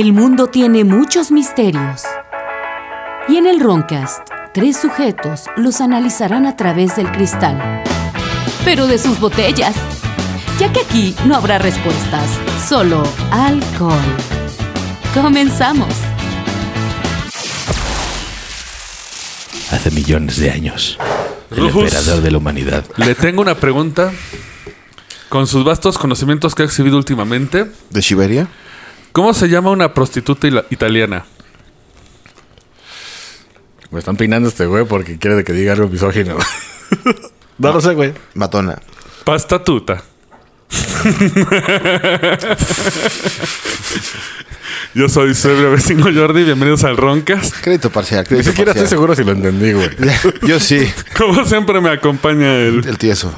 El mundo tiene muchos misterios. Y en el Roncast, tres sujetos los analizarán a través del cristal. Pero de sus botellas. Ya que aquí no habrá respuestas, solo alcohol. Comenzamos. Hace millones de años. El Rufus. emperador de la humanidad. Le tengo una pregunta. Con sus vastos conocimientos que ha exhibido últimamente, ¿De Siberia? ¿Cómo se llama una prostituta italiana? Me están peinando este güey porque quiere que diga algo misógino. no lo sé, güey. Matona. Pasta tuta. Yo soy su ebrio vecino Jordi, bienvenidos al Roncast. Crédito parcial, Ni crédito siquiera estoy seguro si lo entendí, güey. Yo sí, Como siempre me acompaña el... el tieso.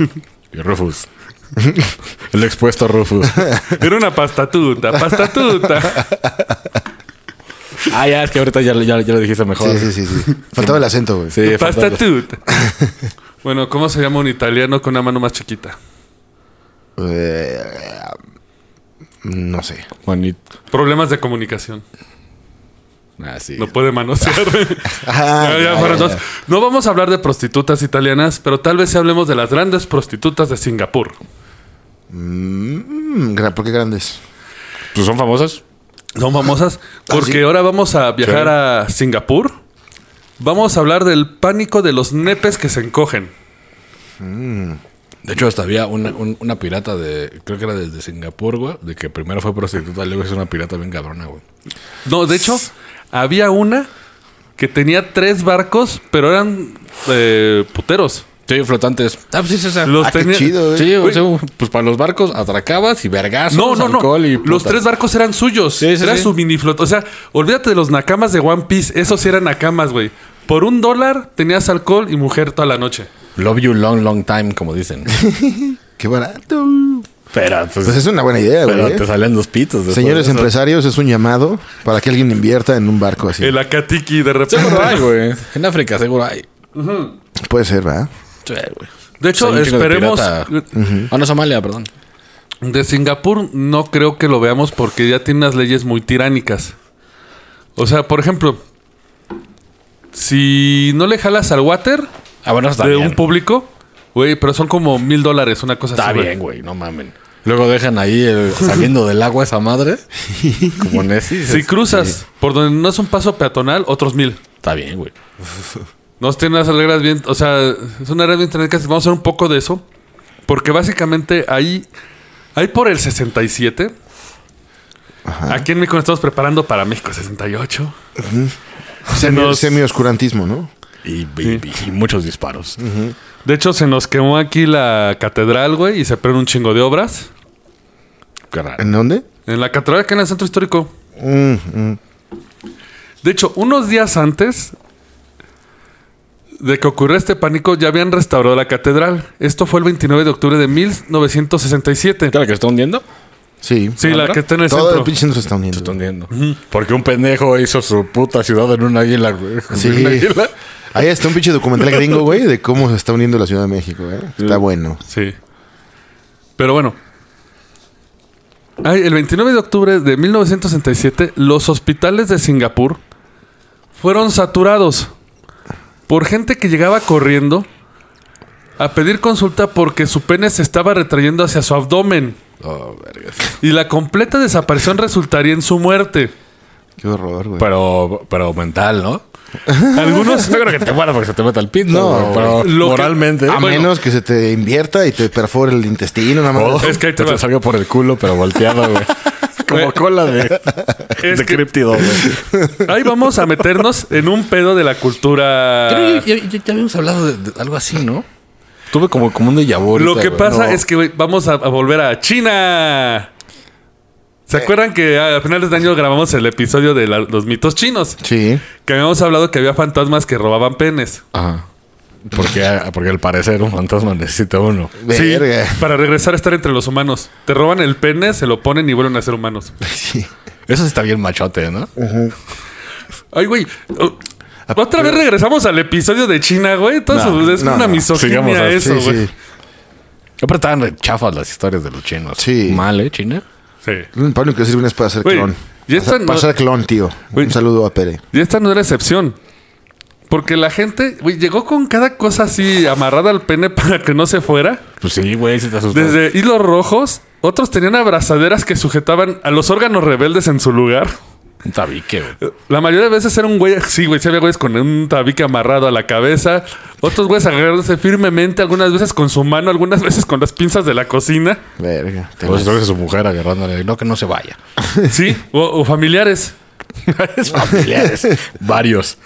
Y Rufus. El expuesto Rufus. Era una pasta tuta, pasta tuta. ah, ya, es que ahorita ya, ya, ya lo dijiste mejor. Sí, sí, sí, sí. Faltaba el acento, güey. Sí, Pasta falta- tuta. Bueno, ¿cómo se llama un italiano con una mano más chiquita? Eh, no sé. Juanito. Problemas de comunicación. Ah, sí. No puede manosear. Ah, Ya, ya ya, fueron ya, dos. No vamos a hablar de prostitutas italianas, pero tal vez sí hablemos de las grandes prostitutas de Singapur. Mm, ¿Por qué grandes? Pues son famosas. Son famosas porque sí? ahora vamos a viajar a Singapur. Vamos a hablar del pánico de los nepes que se encogen. De hecho, hasta había una, un- una pirata de. Creo que era desde Singapur, güey. De que primero fue prostituta, luego es una pirata bien cabrona, güey. No, de hecho, había una que tenía tres barcos, pero eran eh, puteros. Sí, flotantes. Ah, pues sí, sí, sí. Los Ah, qué tenía- chido, güey. Sí, o sea, pues para los barcos atracabas y vergazos, No, no, no. y Los tres barcos eran suyos. Sí, sí, Era sí. su mini flota. O sea, olvídate de los nakamas de One Piece. Esos sí eran nakamas, güey. Por un dólar tenías alcohol y mujer toda la noche. Love you long, long time, como dicen. Qué barato. Pero, pues, Pues es una buena idea, pero güey. te salen dos pitos. Señores de empresarios, es un llamado para que alguien invierta en un barco así. El Akatiki de repente. Seguro hay, güey. En África seguro hay. Puede ser, ¿verdad? Sí, güey. De hecho, esperemos. Ah, no, Somalia, perdón. De Singapur no creo que lo veamos porque ya tiene unas leyes muy tiránicas. O sea, por ejemplo, si no le jalas al water Ah, bueno, de bien. un público, güey, pero son como mil dólares, una cosa Está así. güey. bien, güey, no mamen. Luego dejan ahí el- saliendo del agua esa madre. Como Nessie. Si cruzas por donde no es un paso peatonal, otros mil. Está bien, güey. Nos tienen unas reglas bien, o sea, es una regla bien tiránica. Vamos a hacer un poco de eso. Porque básicamente ahí, ahí por el 67. Aquí en México nos estamos preparando para México 68. Semi, nos- Semi-oscurantismo, ¿no? Y, y- y muchos disparos. De hecho, se nos quemó aquí la catedral, güey, y se perdieron un chingo de obras. ¿En dónde? En la catedral que en el centro histórico. Mm, mm. De hecho, unos días antes de que ocurriera este pánico, ya habían restaurado la catedral. Esto fue el 29 de octubre de 1967. ¿Qué la que se está hundiendo? Sí. Sí, la que está en el Todo el centro. pinche centro se está uniendo. Se está hundiendo. Porque un pendejo hizo su puta ciudad en un águila, güey. Sí. Una águila. Ahí está un pinche documental gringo, güey, de cómo se está uniendo la Ciudad de México, ¿eh? Está bueno. Sí. Pero bueno. Ay, el 29 de octubre de 1967, los hospitales de Singapur fueron saturados por gente que llegaba corriendo a pedir consulta porque su pene se estaba retrayendo hacia su abdomen Oh, y la completa desaparición resultaría en su muerte. Qué horror, güey. Pero, pero mental, ¿no? Algunos No creo que te muera porque se te meta el pito. No, güey, pero lo que- moralmente. a bueno, menos que se te invierta y te perfore el intestino, nada más. o Es que ahí te te, salga por el culo, pero volteado, güey. Como Güey. cola de, Es de que- críptido, güey. ahí vamos a meternos en un pedo de la cultura. Creo que ya, ya- ya habíamos hablado de, de algo así, ¿no? Tuve como, como un déjà Lo que pasa No. es que vamos a, a volver a China. ¿Se acuerdan que a finales de año grabamos el episodio de la- los mitos chinos? Sí. Que habíamos hablado que había fantasmas que robaban penes. Ajá. Porque, porque al parecer un fantasma necesita uno. Verga. Sí, para regresar a estar entre los humanos. Te roban el pene, se lo ponen y vuelven a ser humanos. Sí. Eso sí está bien machote, ¿no? Ay, güey. oh, Otra vez regresamos al episodio de China, güey. Entonces No, es no, una no. misoginia Sigamos así, eso, Sí, güey. sí. Siempre estaban chafas las historias de los chinos. Sí. Mal, ¿eh, China? Sí. Para lo que sirven es para hacer clon. Y esta, no, de clon, tío. Güey. Un saludo a Pere. y esta no era excepción. Porque la gente, güey, llegó con cada cosa así amarrada al pene para que no se fuera. Pues sí, güey, si te asustas. Desde hilos rojos, otros tenían abrazaderas que sujetaban a los órganos rebeldes en su lugar. Un tabique, güey. La mayoría de veces era un güey, sí, güey, sí había güeyes con un tabique amarrado a la cabeza. Otros güeyes agarrándose firmemente, algunas veces con su mano, algunas veces con las pinzas de la cocina. Verga. Pues es su mujer agarrándole. No, que no se vaya. Sí, o, o familiares. es familiares. Varios.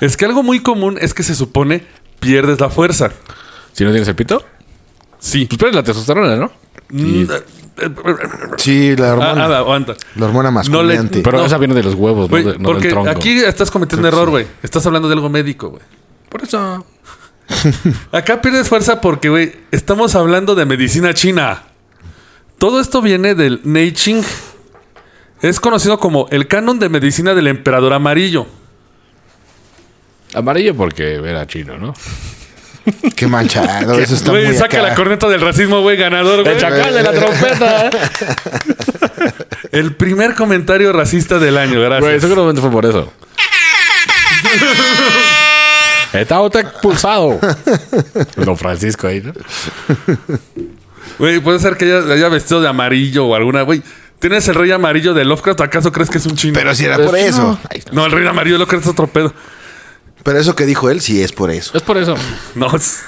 Es que algo muy común es que se supone pierdes la fuerza. Si no tienes el pito, Sí. pues pierdes la testosterona, ¿no? Y- Sí, la Ah, hormona. ah, aguanta. la hormona masculinante. le- pero no. esa viene de los huevos, Güey, no, de- no porque del tronco. aquí estás cometiendo un error, güey. Estás hablando de algo médico, güey. Por eso. Acá pierdes fuerza porque, güey, estamos hablando de medicina china. Todo esto viene del Neiching. Es conocido como el canon de medicina del emperador amarillo. Amarillo porque era chino, ¿no? Qué manchado. Eso está Güey, muy saca acá. la corneta del racismo, güey, ganador, güey. ¡El chacal de la trompeta! El primer comentario racista del año, Güey, gracias. seguramente fue por eso. Está usted expulsado. Don Francisco ahí, ¿no? Güey, puede ser que haya, haya vestido de amarillo o alguna, güey. ¿Tienes el rey amarillo de Lovecraft? ¿Acaso crees que es un chino? Pero si era por eso. Ay, No, el rey amarillo de Lovecraft es otro pedo. Pero eso que dijo él, sí es por eso. Es por eso. No, es-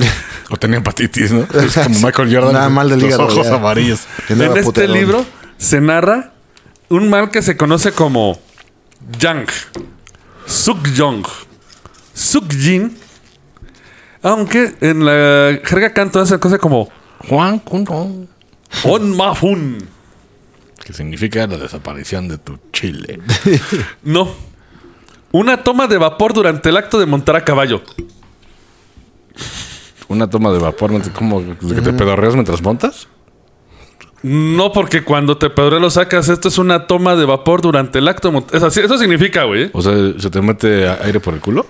O tenía hepatitis, ¿no? Es como Michael Jordan. Nada mal del los hígado, ojos ya. amarillos. En este puterón. libro se narra un mal que se conoce como Yang, Suk-Yong, Suk-Jin, aunque en la jerga canto se conoce como Juan Kundong. On Mafun. Que significa la desaparición de tu chile. No. Una toma de vapor durante el acto de montar a caballo. Una toma de vapor, ¿no? ¿Cómo? ¿De que te pedorreas mientras montas? No, porque cuando te pedorreas lo sacas, esto es una toma de vapor durante el acto de montar. Eso, eso significa, güey. O sea, ¿se te mete aire por el culo?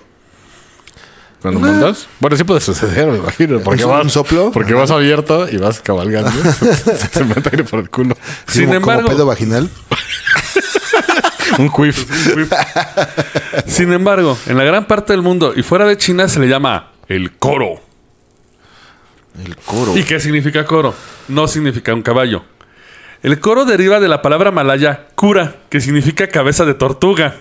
¿Cuando montas? Bueno, sí puede suceder, me imagino. Porque ¿Un vas, soplo? Porque vas abierto y vas cabalgando. se te mete aire por el culo. Sin Como- como embargo- pedo vaginal. Un quiff. Sin embargo, en la gran parte del mundo y fuera de China se le llama el coro. El coro. ¿Y qué significa coro? No significa un caballo. El coro deriva de la palabra malaya cura, que significa cabeza de tortuga.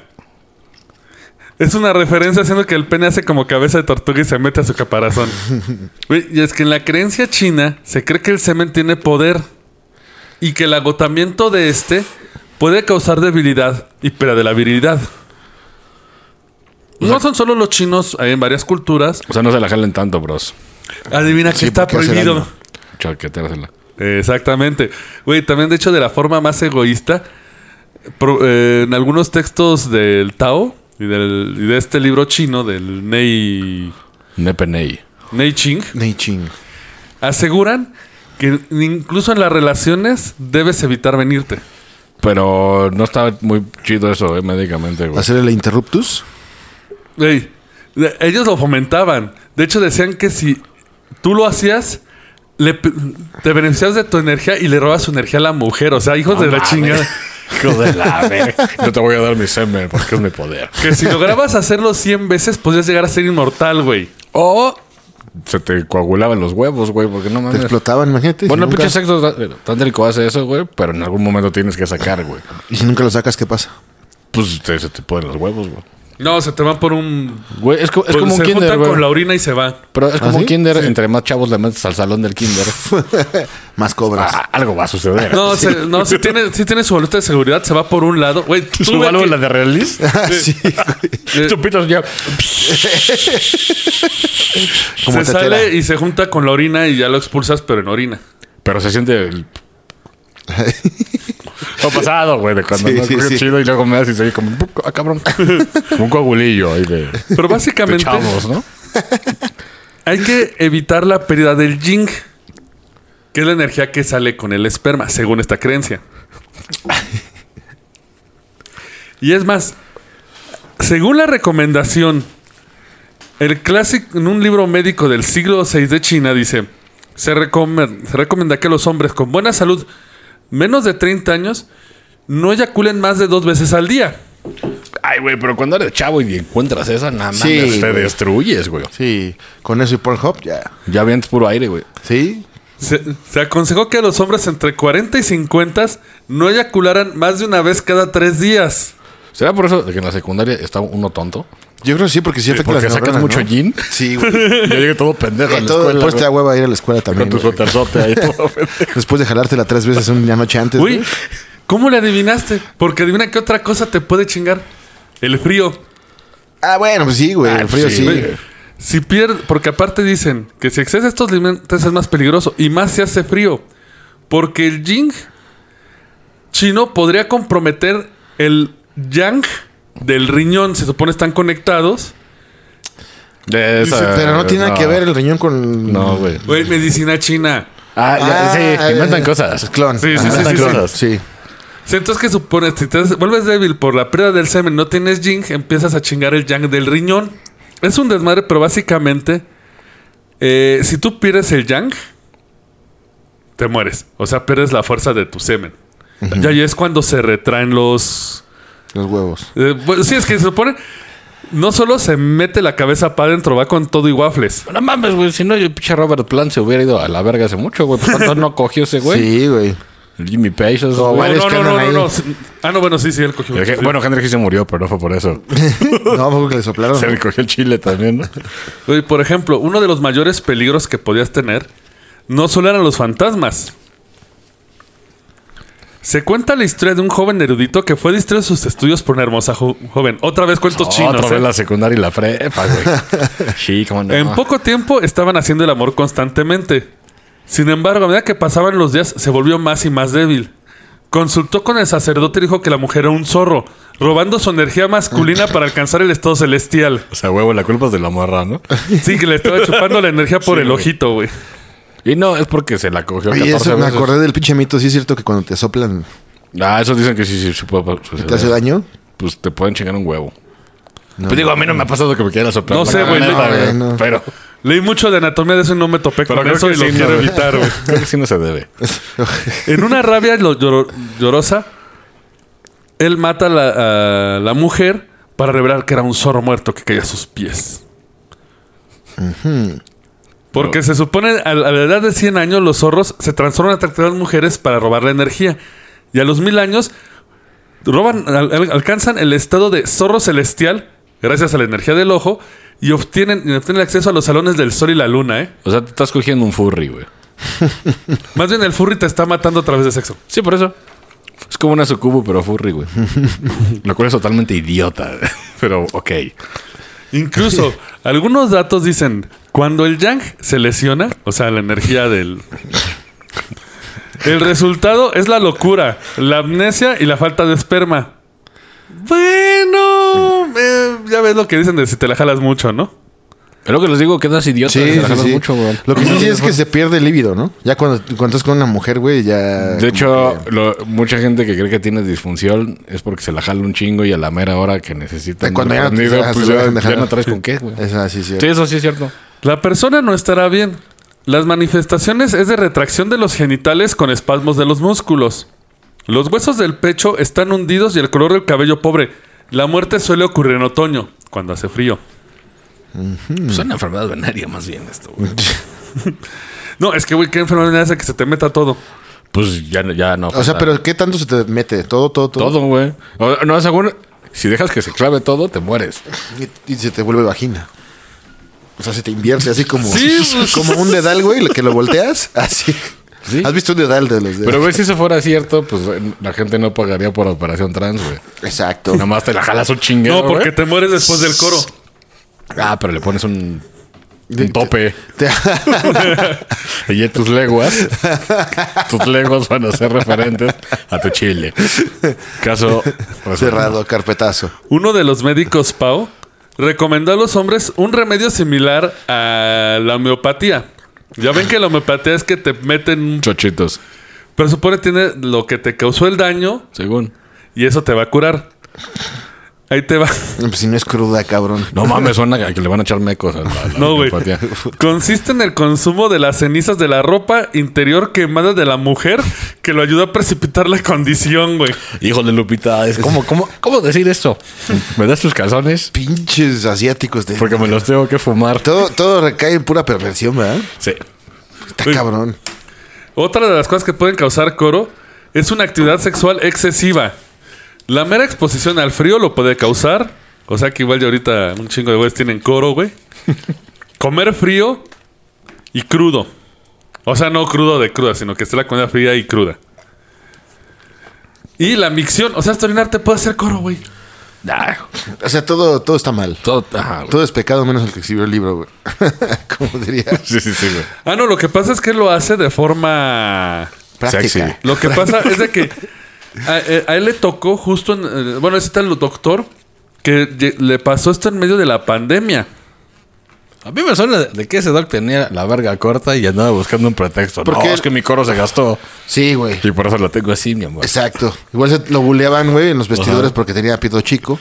Es una referencia haciendo que el pene hace como cabeza de tortuga y se mete a su caparazón. Y es que en la creencia china se cree que el semen tiene poder y que el agotamiento de este puede causar debilidad y pérdida de la virilidad. No son solo los chinos, hay en varias culturas. O sea, no se la jalen tanto, bros. Adivina que Sí, está prohibido. Chaqueteársela. Exactamente. Güey, también de hecho de la forma más egoísta, pro- eh, en algunos textos del Tao y, del- y de este libro chino, del Nei, Nepenei. Nei Ching, Neiching. aseguran que incluso en las relaciones debes evitar venirte. Pero no está muy chido eso, eh, médicamente, güey. Hacer el interruptus. Güey, de- ellos lo fomentaban. De hecho decían que si tú lo hacías... le te beneficiabas de tu energía y le robas su energía a la mujer. O sea, hijos de la chingada. Hijo de la verga. No te voy a dar mi semen porque es mi poder. Que si lograbas hacerlo 100 veces, podías llegar a ser inmortal, güey. O se te coagulaban los huevos, güey, porque no Te mames. explotaban, imagínate. Bueno, el si nunca, pinche sexo tan- tan rico hace eso, güey, pero en algún momento tienes que sacar, güey. y si nunca lo sacas, ¿qué pasa? Pues te- se te ponen los huevos, güey. No, se te van por un. Güey, es, co- es pues, como un se kinder, juntan güey. con la orina y se van. Pero es como ¿Ah, un sí? kinder. Entre más chavos le metes al salón del kinder, Más cobras. ah, algo va a suceder. No, se- no si, tiene, si tiene su boleta de seguridad, se va por un lado. Güey, ¿Su tuve válvula que- de relis? sí, eh, Chupitos ya. Como se tetera. sale y se junta con la orina y ya lo expulsas, pero en orina. Pero se siente el... Lo pasado, güey, de cuando Sí, no sí, coge sí. chido y luego me das y se oye como... Ah, cabrón. Como un coagulillo ahí de... Pero de básicamente chavos, ¿no? hay que evitar la pérdida del ying, que es la energía que sale con el esperma, según esta creencia. Y es más, según la recomendación, el clásico, en un libro médico del siglo VI de China, dice, se recomienda que los hombres con buena salud, menos de 30 años, no eyaculen más de dos veces al día. Ay, güey, pero cuando eres chavo y encuentras esa, nada más Sí, te destruyes, güey. Sí, con eso y Pornhub ya. Ya vienes puro aire, güey. Sí. Se, se aconsejó que los hombres entre 40 y 50 no eyacularan más de una vez cada tres días. ¿Será por eso de que en la secundaria está uno tonto? Yo creo que sí, porque sí afecta Porque las sacas neuronas, mucho ¿no? gin. Sí, güey. Yo llegué todo pendejo a la Todo escuela. después te da hueva ir a la escuela también. Con tu güey. ahí todo pendejo. Después de jalártela tres veces una noche antes. Uy, güey. ¿cómo le adivinaste? Porque adivina qué otra cosa te puede chingar. El frío. Ah, bueno, pues sí, güey. Ah, El frío sí, sí. güey. Si pierde, porque aparte dicen que si excedes estos alimentos es más peligroso y más se hace frío. Porque el ying chino podría comprometer el yang del riñón. Se supone están conectados. De esa- Pero no tiene que ver el riñón con. No, güey. Güey, medicina china. Ah, ya, Ah, sí, inventan eh, cosas. Es clon. Sí, sí, Ajá, sí, Entonces, ¿qué supones? Si te vuelves débil por la pérdida del semen, no tienes yin, empiezas a chingar el yang del riñón. Es un desmadre, pero básicamente, eh, si tú pierdes el yang, te mueres. O sea, pierdes la fuerza de tu semen. Y ahí es cuando se retraen los... Los huevos. eh, bueno, sí, es que se supone... No solo se mete la cabeza para adentro, va con todo y waffles. No mames, güey. Si no, yo pinche Robert Plant se hubiera ido a la verga hace mucho, güey. ¿Por cuánto no cogió ese güey? Sí, güey. El Jimmy Page. esos No, güey. varios no, no, no, no. Ah, no, bueno, sí, sí, él cogió. El que- Bueno, Henry se murió, pero no fue por eso. No, porque le soplaron. Se le cogió el chile también, ¿no? Oye, por ejemplo, uno de los mayores peligros que podías tener no solo eran los fantasmas. Se cuenta la historia de un joven erudito que fue distraído de sus estudios por una hermosa jo- joven. Otra vez cuentos chinos. Otra ¿eh? vez la secundaria y la prepa, güey. Sí, cómo no. En poco tiempo estaban haciendo el amor constantemente. Sin embargo, a medida que pasaban los días, se volvió más y más débil. Consultó con el sacerdote y dijo que la mujer era un zorro, robando su energía masculina para alcanzar el estado celestial. O sea, huevo, la culpa es de la morra, ¿no? Sí, que le estaba chupando la energía por el ojito, güey. Y no, es porque se la cogió 14 eso me veces. acordé del pinche mito. Sí, es cierto que cuando te soplan, Ah, eso dicen que sí, sí, sí puede suceder. te hace daño. Pues te pueden chingar un huevo. Pues digo, a mí no me ha pasado que me quiera soplar. No sé, güey, no- no. Pero Leí mucho de anatomía de eso y no me topé Pero con eso y lo sí, quiero no, güey. evitar, güey. creo que sí no se debe. En una rabia lo- lloro- llorosa, él mata a la, a la mujer para revelar que era un zorro muerto que caía a sus pies. Porque se supone a, la edad de 100 años los zorros se transforman en atractivas mujeres para robar la energía. Y a los mil años roban, al- al- alcanzan el estado de zorro celestial gracias a la energía del ojo y obtienen, y obtienen acceso a los salones del sol y la luna, ¿eh? O sea, te estás cogiendo un furry, güey. Más bien el furry te está matando a través de sexo. Sí, por eso. Es como una sucubo, pero furry, güey. Lo cual es totalmente idiota. Pero, ok. Incluso algunos datos dicen, cuando el yang se lesiona, o sea, la energía del... El resultado es la locura, la amnesia y la falta de esperma. Bueno, eh, ya ves lo que dicen de si te la jalas mucho, ¿no? Pero que les digo, quedas idiota. Sí, te la sí, jalas sí. mucho, güey. Lo que sí, sí es que se pierde el líbido, ¿no? Ya cuando, cuando estás con una mujer, güey, ya. De hecho, que- lo- mucha gente que cree que tiene disfunción es porque se la jala un chingo y a la mera hora que necesitan Cuando ya no pues ya, ya no traes con qué, güey. Es así, sí. Sí, eso sí es cierto. La persona no estará bien. Las manifestaciones es de retracción de los genitales con espasmos de los músculos. Los huesos del pecho están hundidos y el color del cabello pobre. La muerte suele ocurrir en otoño, cuando hace frío. Pues es una enfermedad venérea más bien esto, güey. No, es que, güey, qué enfermedad hace que se te meta todo. Pues ya, no- ya no. O sea, pero ¿qué tanto se te mete? Todo, todo, todo. Todo, güey. No, según... Si dejas que se clave todo, te mueres. Y, y se te vuelve vagina. O sea, se te invierte así como, Sí, pues. como un dedal, güey, que lo volteas. Así. Sí. ¿Has visto un dedal de los dedos? Pero, güey, si eso fuera cierto, pues la gente no pagaría por operación trans, güey. Exacto. Nada más te la jalas un chinguero, No, porque te mueres después del coro. Ah, pero le pones un... Un tope. Te- Y tus leguas, tus leguas van a ser referentes a tu chile. Caso cerrado, carpetazo. Uno de los médicos, Pau, recomendó a los hombres un remedio similar a la homeopatía. Ya ven que la homeopatía es que te meten. Chochitos, Pero supone que tiene lo que te causó el daño según. y eso te va a curar. Ahí te va. Pues si no es cruda, cabrón. No mames, suena a que le van a echar mecos a la, la No, güey. Consiste en el consumo de las cenizas de la ropa interior quemada de la mujer que lo ayuda a precipitar la condición, güey. Híjole, Lupita, es como, ¿cómo, ¿cómo decir esto? ¿Me das tus calzones? Pinches asiáticos de. Porque me los tengo que fumar. Todo, todo recae en pura perversión, ¿verdad? Sí. Está Uy. cabrón. Otra de las cosas que pueden causar coro es una actividad sexual excesiva. La mera exposición al frío lo puede causar. O sea que igual de ahorita un chingo de güeyes tienen coro, güey. Comer frío y crudo. O sea, no crudo de cruda, sino que esté la comida fría y cruda. Y la micción. O sea, hasta orinar te puede hacer coro, güey. Ah, O sea, todo, todo está mal. todo, ajá. Todo es pecado menos el que escribió el libro, güey. Como diría. Sí, sí, sí, güey. Ah, no, lo que pasa es que él lo hace de forma... Práctica. Sexy. Lo que pasa es de que a, eh, a él le tocó justo en... eh, Bueno, ese tal doctor que le pasó esto en medio de la pandemia. A mí me suena de, de que ese doc tenía la verga corta y andaba buscando un pretexto. Porque- No, es que mi coro se gastó. Sí, güey. Y por eso lo tengo así, mi amor. Exacto. Igual se lo buleaban, güey, en los vestidores porque tenía pito chico.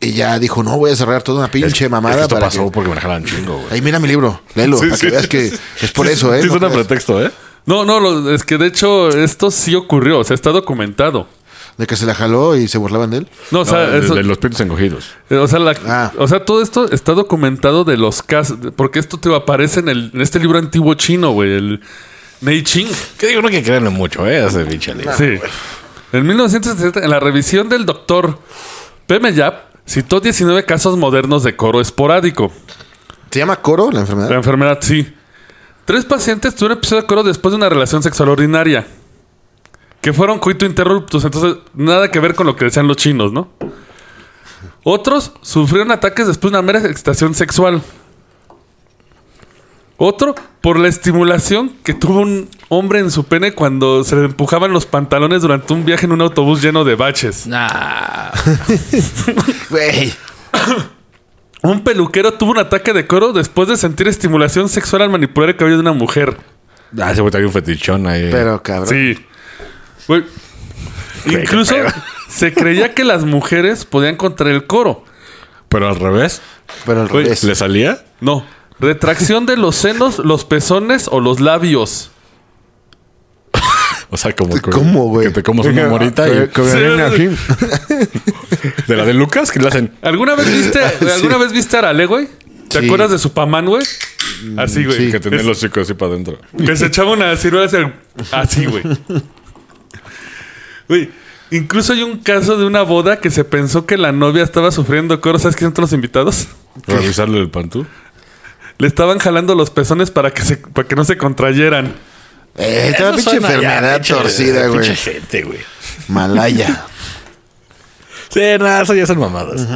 Y ya dijo, no, voy a cerrar toda una pinche Es que mamada esto para pasó que... porque me dejaron chingo, güey. Ahí mira mi libro, léelo, para que veas que es por eso, ¿eh? Sí, No suena creas. pretexto, ¿eh? No, no, lo- es que de hecho esto sí ocurrió, o sea, está documentado. De que se la jaló y se burlaban de él. No, o sea, No, de, eso- de los pitos encogidos. eh, o, sea la- Ah. o sea, todo esto está documentado de los casos, porque esto te aparece en, el, en este libro antiguo chino, güey, el Nei Ching. Que digo, no hay que creerle mucho, ¿eh? Ese pinche libro. Sí. En 1970, en la revisión del doctor Peme Yap, citó 19 casos modernos de coro esporádico. ¿Se llama coro la La enfermedad? enfermedad, sí. Tres pacientes tuvieron episodio de coro después de una relación sexual ordinaria. Que fueron coito interruptus. Entonces, nada que ver con lo que decían los chinos, ¿no? Otros sufrieron ataques después de una mera excitación sexual. Otro por la estimulación que tuvo un hombre en su pene cuando se le empujaban los pantalones durante un viaje en un autobús lleno de baches. Nah. Güey. Un peluquero tuvo un ataque de coro después de sentir estimulación sexual al manipular el cabello de una mujer. Ah, ese güey trae un fetichón ahí. Pero, cabrón. Sí. Güey, Incluso se creía que las mujeres podían contraer el coro. Pero al revés. Pero al Güey, revés. ¿Le salía? No. Retracción de los senos, los pezones o los labios. O sea, como que, ¿Cómo, güey? que te comes una morita y de la de Lucas que le hacen. ¿Alguna vez viste, ¿alguna vez viste a Arale, güey? ¿Te Sí. acuerdas de su pamán, güey? Así, güey. sí. Que tenía los chicos así para adentro. Que se echaba una ciruela hacia el- así, güey. Güey, incluso hay un caso de una boda que se pensó que la novia estaba sufriendo coro. ¿Sabes quiénes son los invitados? Revisarle el pantú. Le estaban jalando los pezones para que, se, para que no se contrayeran. Eh, esta pinche enfermedad torcida, güey. Pinche gente, güey. Malaya. Sí, nada, eso ya son mamadas.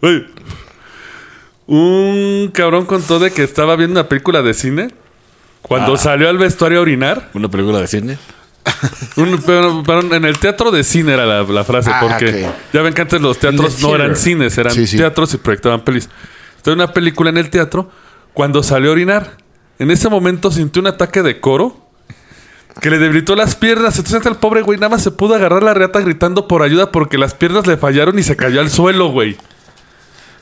Un cabrón contó de que estaba viendo una película de cine. Cuando Ah. salió al vestuario a orinar. Una película de cine. Un- pero- pero en el teatro de cine era la, la frase. Ah, porque ya ven que antes los teatros no eran cines, eran Sí, sí. teatros y proyectaban pelis. Estaba en una película en el teatro cuando salió a orinar. En ese momento sintió un ataque de coro que le debilitó las piernas. Entonces el pobre güey nada más se pudo agarrar la reata gritando por ayuda porque las piernas le fallaron y se cayó al suelo, güey.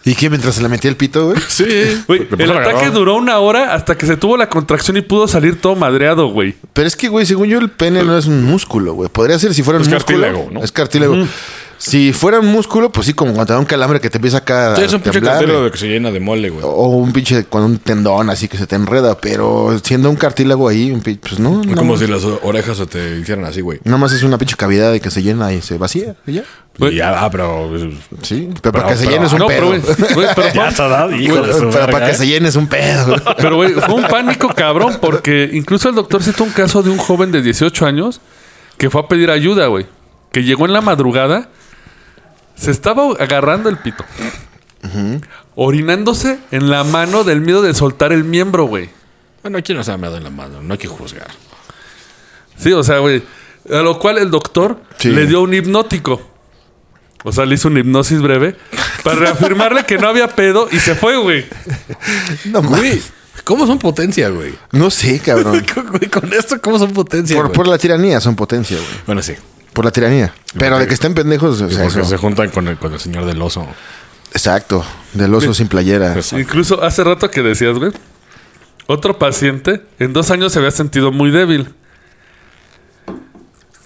¿Y qué? Mientras se le metía el pito, güey. Sí. Güey, el puso ataque duró una hora hasta que se tuvo la contracción y pudo salir todo madreado, güey. Pero es que, güey, según yo, el pene no es un músculo, güey. Podría ser si fuera un Es músculo. cartílago, ¿no? Es cartílago. Si fuera un músculo, pues sí, como cuando te da un calambre que te empieza acá Sí, a es un pinche cartílago güey. de que se llena de mole, güey. O un pinche con un tendón así que se te enreda. Pero siendo un cartílago ahí, un pi- pues no. Es como más. si las orejas se te hicieran así, güey. Nada más es una pinche cavidad y que se llena y se vacía. Y ya. Güey. Y ya, ah, pero. Sí. Pero, para Pero- que se pero- llene es un no, pero, pedo. güey, güey, pero Ya está dado, hijo de su Pero verga, para que ¿eh? se llene es un pedo. Pero, güey, fue un pánico cabrón porque incluso el doctor citó un caso de un joven de 18 años que fue a pedir ayuda, güey. Que llegó en la madrugada, se estaba agarrando el pito. Orinándose en la mano del miedo de soltar el miembro, güey. Bueno, aquí no se ha meado en la mano, no hay que juzgar. Sí, o sea, güey. A lo cual el doctor Sí. le dio un hipnótico. O sea, le hizo una hipnosis breve para reafirmarle que no había pedo y se fue, güey. No Güey, mames. ¿cómo son potencia, güey? No sé, cabrón. Güey, con esto, ¿cómo son potencia? Por, güey? por la tiranía son potencia, güey. Bueno, sí. Por la tiranía. Pero de que estén pendejos, o sea, Porque eso- se juntan con el, con el señor del oso. Exacto. Del oso sin playera. Exacto. Incluso hace rato que decías, güey. Otro paciente en dos años se había sentido muy débil.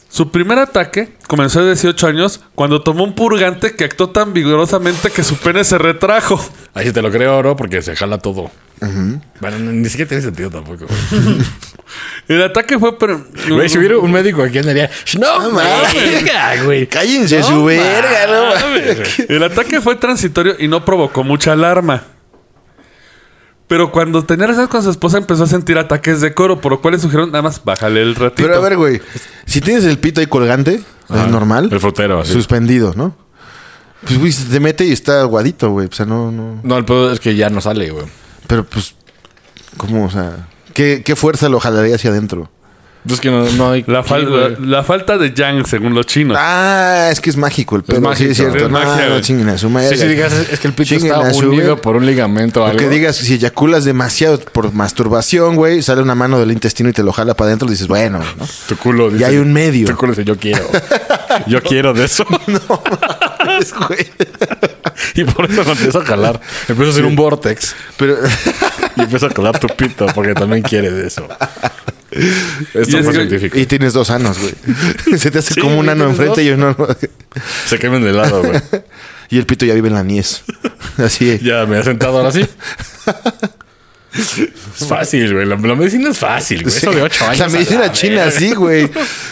Su primer ataque comenzó a 18 años cuando tomó un purgante que actuó tan vigorosamente que su pene se retrajo. Ahí sí te lo creo, ¿no? Porque se jala todo. Bueno, ni siquiera tiene sentido tampoco. güey. El ataque fue... pero- Güey, si hubiera un médico aquí andaría. No, mames. güey. Cállense su verga, no mames. El ataque fue transitorio y no provocó mucha alarma. Pero cuando tenía relaciones con su esposa empezó a sentir ataques de coro, por lo cual le sugirieron nada más bájale el ratito. Pero a ver, güey. Si tienes el pito ahí colgante, es normal. El frutero, así. Suspendido, ¿no? Pues, güey, se te mete y está aguadito, güey. O sea, no, no. No, el pedo es que ya no sale, güey. Pero pues, ¿cómo? O sea, ¿qué, qué fuerza lo jalaría hacia adentro? Es que no, no hay. La, fal- Sí, la- la falta de yang, según los chinos. Ah, es que es mágico el pelo. sí, mágico, es cierto. es no, magia, no, chinguen a su madre. Sí, sí, digas, es es que el pito Chinguen está unido por un ligamento o algo. que digas, si eyaculas demasiado por masturbación, güey, sale una mano del intestino y te lo jala para adentro, dices, bueno, ¿no? Tu culo dice. Y hay un medio. Tu culo dice, yo quiero. yo quiero de eso. güey. y por eso me empieza a jalar. Empieza a hacer un vortex. Pero, Y empieza a jalar tu pito porque también quiere de eso. Esto Y es fue que- científico. y tienes dos anos, güey. Se te hace Sí, como un ano enfrente y un ano. Se cambian de lado, güey. Y el pito ya vive en la niez. Así es. Ya me he sentado ahora sí. Es fácil, güey. La, la medicina es fácil, güey. Eso de ocho años. La medicina la china, verga. sí, güey.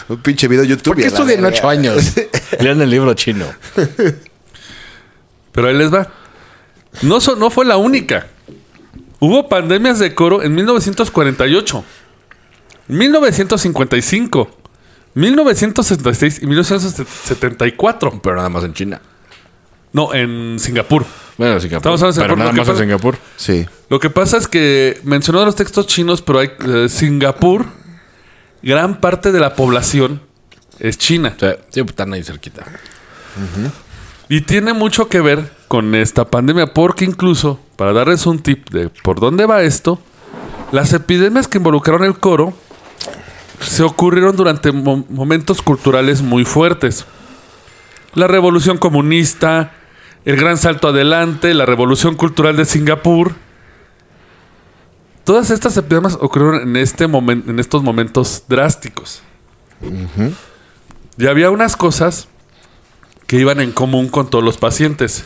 Un pinche video de YouTube. ¿Por qué y estudian ocho años? Lean el libro chino. Pero ahí les va. No, so- no fue la única. Hubo pandemias de coro en 1948, 1955, 1966 y 1974. Pero nada más en China. No, en Singapur. Bueno, Singapur. Estamos hablando de Pero Singapur, nada lo que más en pasa- Singapur. Sí. Lo que pasa es que mencionó los textos chinos, pero hay eh, Singapur, gran parte de la población es china. O sea, sí, pues, están ahí cerquita. Y tiene mucho que ver con esta pandemia, porque incluso, para darles un tip de por dónde va esto, las epidemias que involucraron el coro se ocurrieron durante mo- momentos culturales muy fuertes. La revolución comunista, el gran salto adelante, la revolución cultural de Singapur. Todas estas epidemias ocurrieron en, este momen- en estos momentos drásticos. Y había unas cosas que iban en común con todos los pacientes.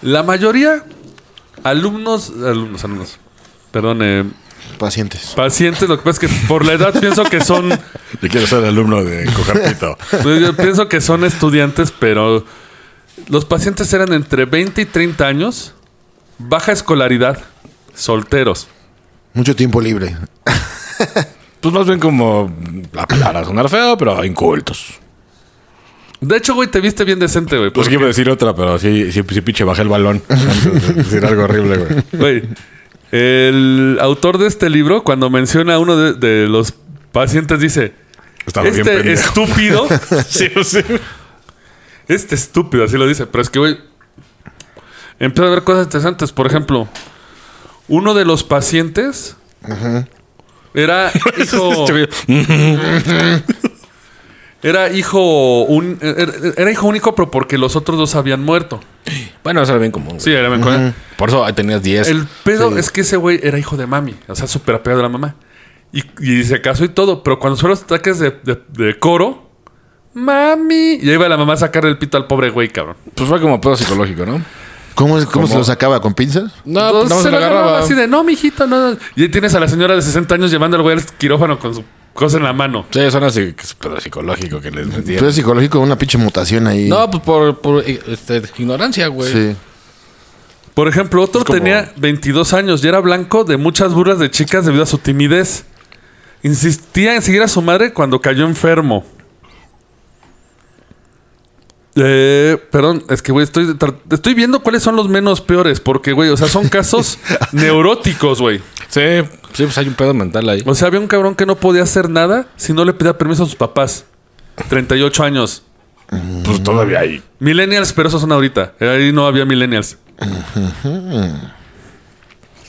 La mayoría, alumnos, alumnos, alumnos, perdón, eh, Pacientes. pacientes, lo que pasa es que por la edad pienso que son, Yo quiero ser alumno de coger pito. yo pienso que son estudiantes, pero los pacientes eran entre 20 y 30 años, baja escolaridad, solteros. Mucho tiempo libre. Pues más bien como... La para sonar feo, pero incultos. De hecho, güey, te viste bien decente, güey. Pues que iba a decir otra, pero sí, sí, sí pinche bajé el balón. Antes de decir algo horrible, güey. Güey, el autor de este libro, cuando menciona a uno de, de los pacientes, dice: Estaba Este estúpido, Sí, sí. este estúpido, así lo dice. Pero es que, güey, empieza a ver cosas interesantes. Por ejemplo, uno de los pacientes era hijo. Era hijo. Un, era, era hijo único, pero porque los otros dos habían muerto. Bueno, eso era bien común. güey. Sí, era me acuerdo. Por eso ahí tenías 10. El pedo es que ese güey era hijo de mami, o sea, súper apegado a la mamá. Y, y se casó y todo, pero cuando son los ataques de, de- de coro, mami, y ahí va la mamá a sacarle el pito al pobre güey, cabrón. Pues fue como pedo psicológico, ¿no? ¿Cómo, cómo, ¿Cómo? se lo sacaba? ¿Con pinzas? No, pues más se se lo lo agarraba agarraba. así de, no, mijito, no. Y ahí tienes a la señora de 60 años llevando al güey al quirófano con su cosa en la mano. Sí, suena así, pedo psicológico que les metieron. Pero es psicológico, una pinche mutación ahí. No, pues por, por este, ignorancia, güey. Sí. Por ejemplo, otro como- tenía 22 años y era blanco de muchas burlas de chicas debido a su timidez. Insistía en seguir a su madre cuando cayó enfermo. Eh, perdón, es que, güey, estoy, estoy viendo cuáles son los menos peores, porque, güey, o sea, son casos neuróticos, güey. Sí, sí, pues hay un pedo mental ahí. O sea, había un cabrón que no podía hacer nada si no le pedía permiso a sus papás. 38 años. Pues todavía hay. Millennials, pero esos son ahorita. Ahí no había millennials.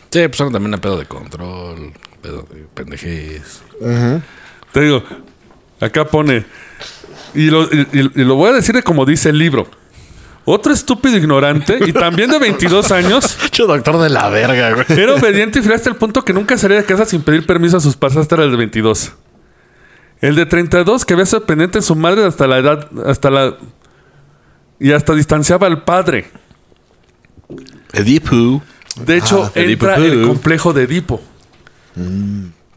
Sí, pues son también a pedo de control, pedo de pendejez. Te digo, acá pone. Y lo, y- y- y lo voy a decir de como dice el libro. Otro estúpido ignorante y también de 22 años Mucho doctor de la verga, güey. era obediente y fiel hasta el punto que nunca salía de casa sin pedir permiso a sus padres hasta el de 22. El de 32 que había sido pendiente de su madre hasta la edad, hasta la... Y hasta distanciaba al padre. Edipo. De hecho, Edipo. entra el complejo de Edipo.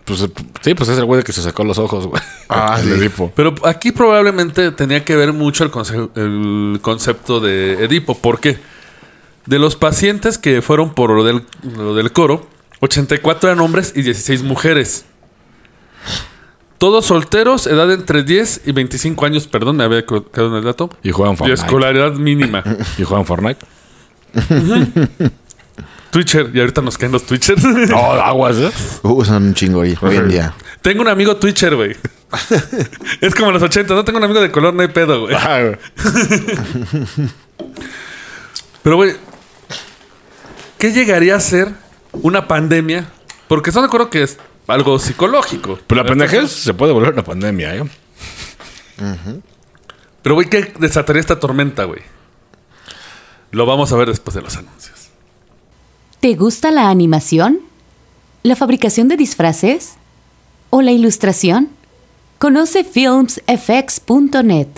Pues, eh, sí, pues es el güey que se sacó los ojos, güey. Ah, el sí. Edipo. Pero aquí probablemente tenía que ver mucho el, conce- el concepto de Edipo. ¿Por qué? De los pacientes que fueron por lo del, lo del coro, 84 eran hombres y 16 mujeres. Todos solteros, edad entre 10 y 25 años, perdón, me había quedado en el dato. Y juegan Y Fortnite. escolaridad mínima. Y juegan Fortnite. Twitcher, y ahorita nos caen los Twitchers. Oh, aguas, ¿eh? Uh, son un chingo ahí, hoy en día. Tengo un amigo Twitcher, güey. es como los 80, no tengo un amigo de color, no hay pedo, güey. Ah. Pero, güey, ¿qué llegaría a ser una pandemia? Porque están de acuerdo que es algo psicológico. Pero la pendejez se puede volver una pandemia, ¿eh? Pero, güey, ¿qué desataría esta tormenta, güey? Lo vamos a ver después de los anuncios. ¿Te gusta la animación? ¿La fabricación de disfraces? ¿O la ilustración? Conoce filmsfx.net,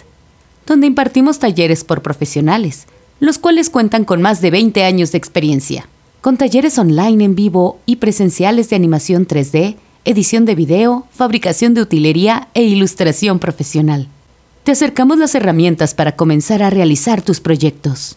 donde impartimos talleres por profesionales, los cuales cuentan con más de 20 años de experiencia, con talleres online en vivo y presenciales de animación 3D, edición de video, fabricación de utilería e ilustración profesional. Te acercamos las herramientas para comenzar a realizar tus proyectos.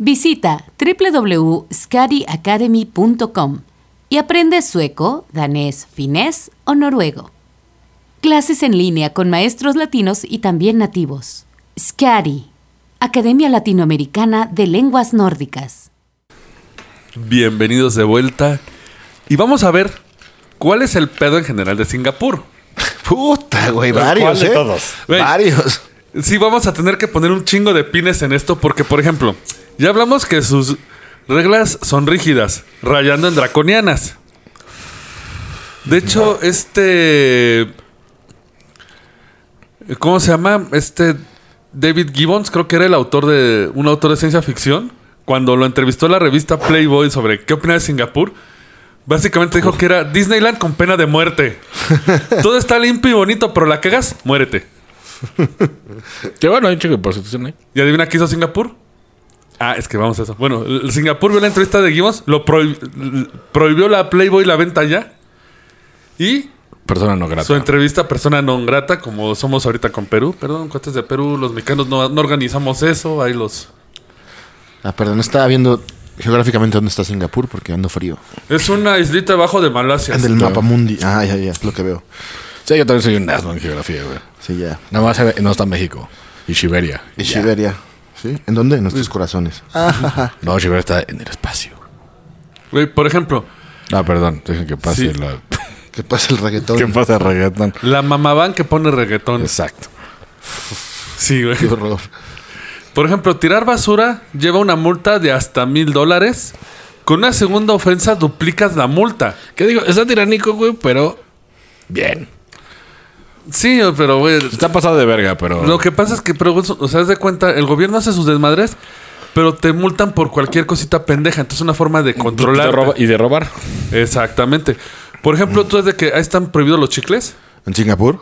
Visita www.skadiacademy.com y aprende sueco, danés, finés o noruego. Clases en línea con maestros latinos y también nativos. SCADI, Academia Latinoamericana de Lenguas Nórdicas. Bienvenidos de vuelta. Y vamos a ver cuál es el pedo en general de Singapur. Puta, güey, ¿Cuál varios, ¿eh? todos? Güey. Varios. Sí, vamos a tener que poner un chingo de pines en esto porque, por ejemplo, ya hablamos que sus reglas son rígidas, rayando en draconianas. De hecho, este... ¿Cómo se llama? Este David Gibbons, creo que era el autor de... Un autor de ciencia ficción. Cuando lo entrevistó la revista Playboy sobre qué opina de Singapur, básicamente dijo que era Disneyland con pena de muerte. Todo está limpio y bonito, pero la cagas, muérete. Que bueno, hay un chico de prostitución ahí. ¿Y adivina qué hizo Singapur? Ah, es que vamos a eso. Bueno, el- Singapur vio la entrevista de Gibbons, lo prohibió la Playboy la venta ya. Y Persona no grata. su entrevista persona non grata, como somos ahorita con Perú. Perdón, cuates de Perú, los mexicanos no, no organizamos eso. Ahí los. Ah, perdón, estaba viendo geográficamente dónde está Singapur porque ando frío. Es una islita abajo de Malasia. En el mapa mundi. Ah, ya, ya, es lo que veo. Sí, yo también soy un asno en geografía, güey. Sí, ya. Nada más eh, no está México. Y Siberia. Y Ya. Siberia. ¿Sí? ¿En dónde? En nuestros corazones. Ah, No, Siberia está en el espacio. Güey, por ejemplo, Ah, perdón. Dejen que pase Sí. la... ¿Qué pasa el reggaetón? ¿Qué pasa, reggaetón? la mamabán que pone reggaetón. Exacto. Sí, güey. Qué horror. Por ejemplo, tirar basura lleva una multa de hasta mil dólares. Con una segunda ofensa duplicas la multa. ¿Qué digo? Está tiránico, güey, pero bien. Sí, pero güey, Está pasado de verga, pero... lo que pasa es que, pero, o sea, de cuenta, el gobierno hace sus desmadres, pero te multan por cualquier cosita pendeja. Entonces es una forma de controlar. y de robar. Exactamente. Por ejemplo, tú es de que ahí están prohibidos los chicles. ¿En Singapur?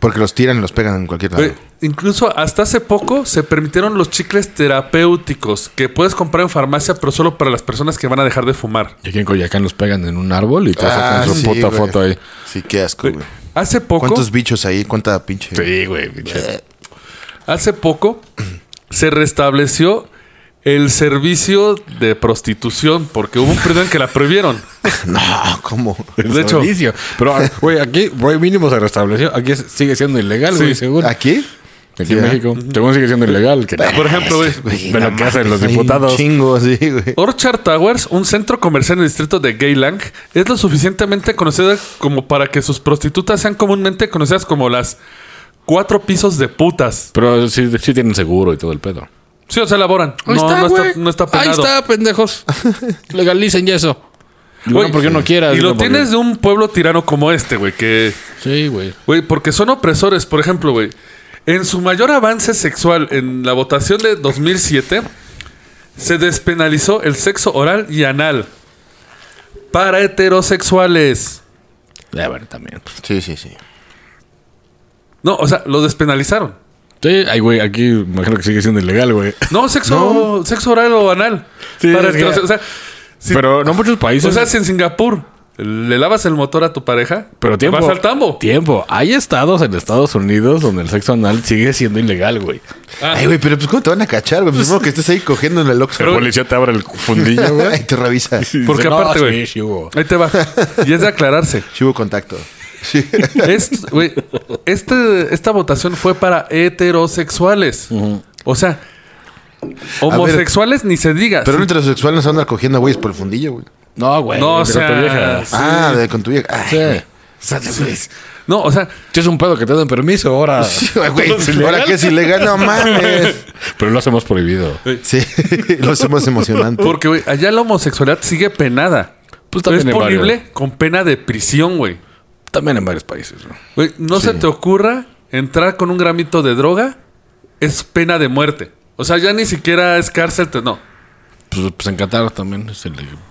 Porque los tiran y los pegan en cualquier lado. Güey, incluso hasta hace poco se permitieron los chicles terapéuticos que puedes comprar en farmacia, pero solo para las personas que van a dejar de fumar. Y aquí en Coyacán los pegan en un árbol y te Ah, sacan su sí, puta güey. foto ahí. Sí, qué asco, güey. Hace poco, ¿Cuántos bichos ahí? ¿Cuánta pinche? Sí, güey. pinche. hace poco se restableció el servicio de prostitución porque hubo un periodo en que la prohibieron. No, ¿cómo? De hecho. Pero, güey, aquí, güey, mínimo se restableció. Aquí sigue siendo ilegal, güey, según. ¿Aquí? Aquí Sí, en. México. Según sigue siendo ilegal. Que, por ejemplo, güey, Ve lo que hacen los diputados. Un chingo, sí, güey. Orchard Towers, un centro comercial en el distrito de Geylang, es lo suficientemente conocida como para que sus prostitutas sean comúnmente conocidas como las cuatro pisos de putas. Pero sí, sí tienen seguro y todo el pedo. Sí, o sea, elaboran. Ahí no, está, no, güey. está, no está penado. Ahí está, pendejos. Legalicen ya eso. Y bueno, Güey, porque no quieras. Y lo porque- tienes de un pueblo tirano como este, güey, que... Sí, güey. Güey, porque son opresores. Por ejemplo, güey, en su mayor avance sexual en la votación de 2007, se despenalizó el sexo oral y anal para heterosexuales. Ya, bueno, también. pues. Sí, sí, sí. No, o sea, lo despenalizaron. Sí, ay, güey, aquí imagino que sigue siendo ilegal, güey. No, sexo, sexo oral o anal. Sí, para es que- heterose- o sea, si- Pero no muchos países. o sea, si en Singapur le lavas el motor a tu pareja, pero tiempo. vas al tambo. Tiempo. Hay estados en Estados Unidos donde el sexo anal sigue siendo ilegal, güey. Ah, Ay, güey, pero pues ¿cómo te van a cachar, güey? Pues, que estés ahí cogiendo en el Oxxo. La policía te abre el fundillo, güey. y te revisa. Porque no, aparte, güey. sí ahí te va. Y es de aclararse. Sí hubo contacto. Sí. Este, esta votación fue para heterosexuales. O sea, homosexuales ni se diga. Pero un Sí. heterosexual no se anda cogiendo a güeyes por el fundillo, güey. No, güey. No, o sea, tu vieja. Sí. Ah, de con tu vieja. Ay, Sí. güey. Sale, pues. No, o sea, Si es un pedo que te den permiso, ahora. Güey, ¿Es ilegal? ahora que es ilegal, no mames. Pero lo hacemos prohibido. Sí, lo hacemos emocionante. porque güey, allá la homosexualidad sigue penada. Pues es también en punible con pena de prisión, güey. También en varios países, ¿no? Güey, no se te ocurra entrar con un gramito de droga, es pena de muerte. O sea, ya ni siquiera es cárcel, te- no. Pues, pues en Qatar también es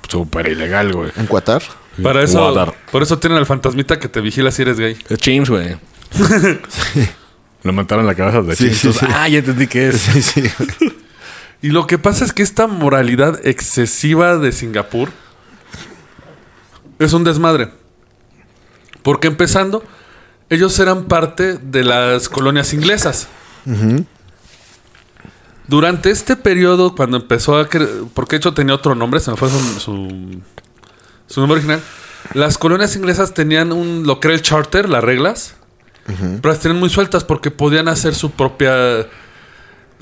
súper ilegal, güey. ¿En Qatar? Para eso, Guadar. por eso tienen al fantasmita que te vigila si eres gay. Es James, güey. Lo mataron la cabeza de Sí, James. sí, Entonces, sí. Ah, ya entendí qué es. Sí, sí. Y lo que pasa es que esta moralidad excesiva de Singapur es un desmadre. Porque empezando, ellos eran parte de las colonias inglesas. Durante este periodo, cuando empezó a... Porque de hecho tenía otro nombre, se me fue su, su, su nombre original. Las colonias inglesas tenían un, lo que era el charter, las reglas, pero las tenían muy sueltas porque podían hacer su propia...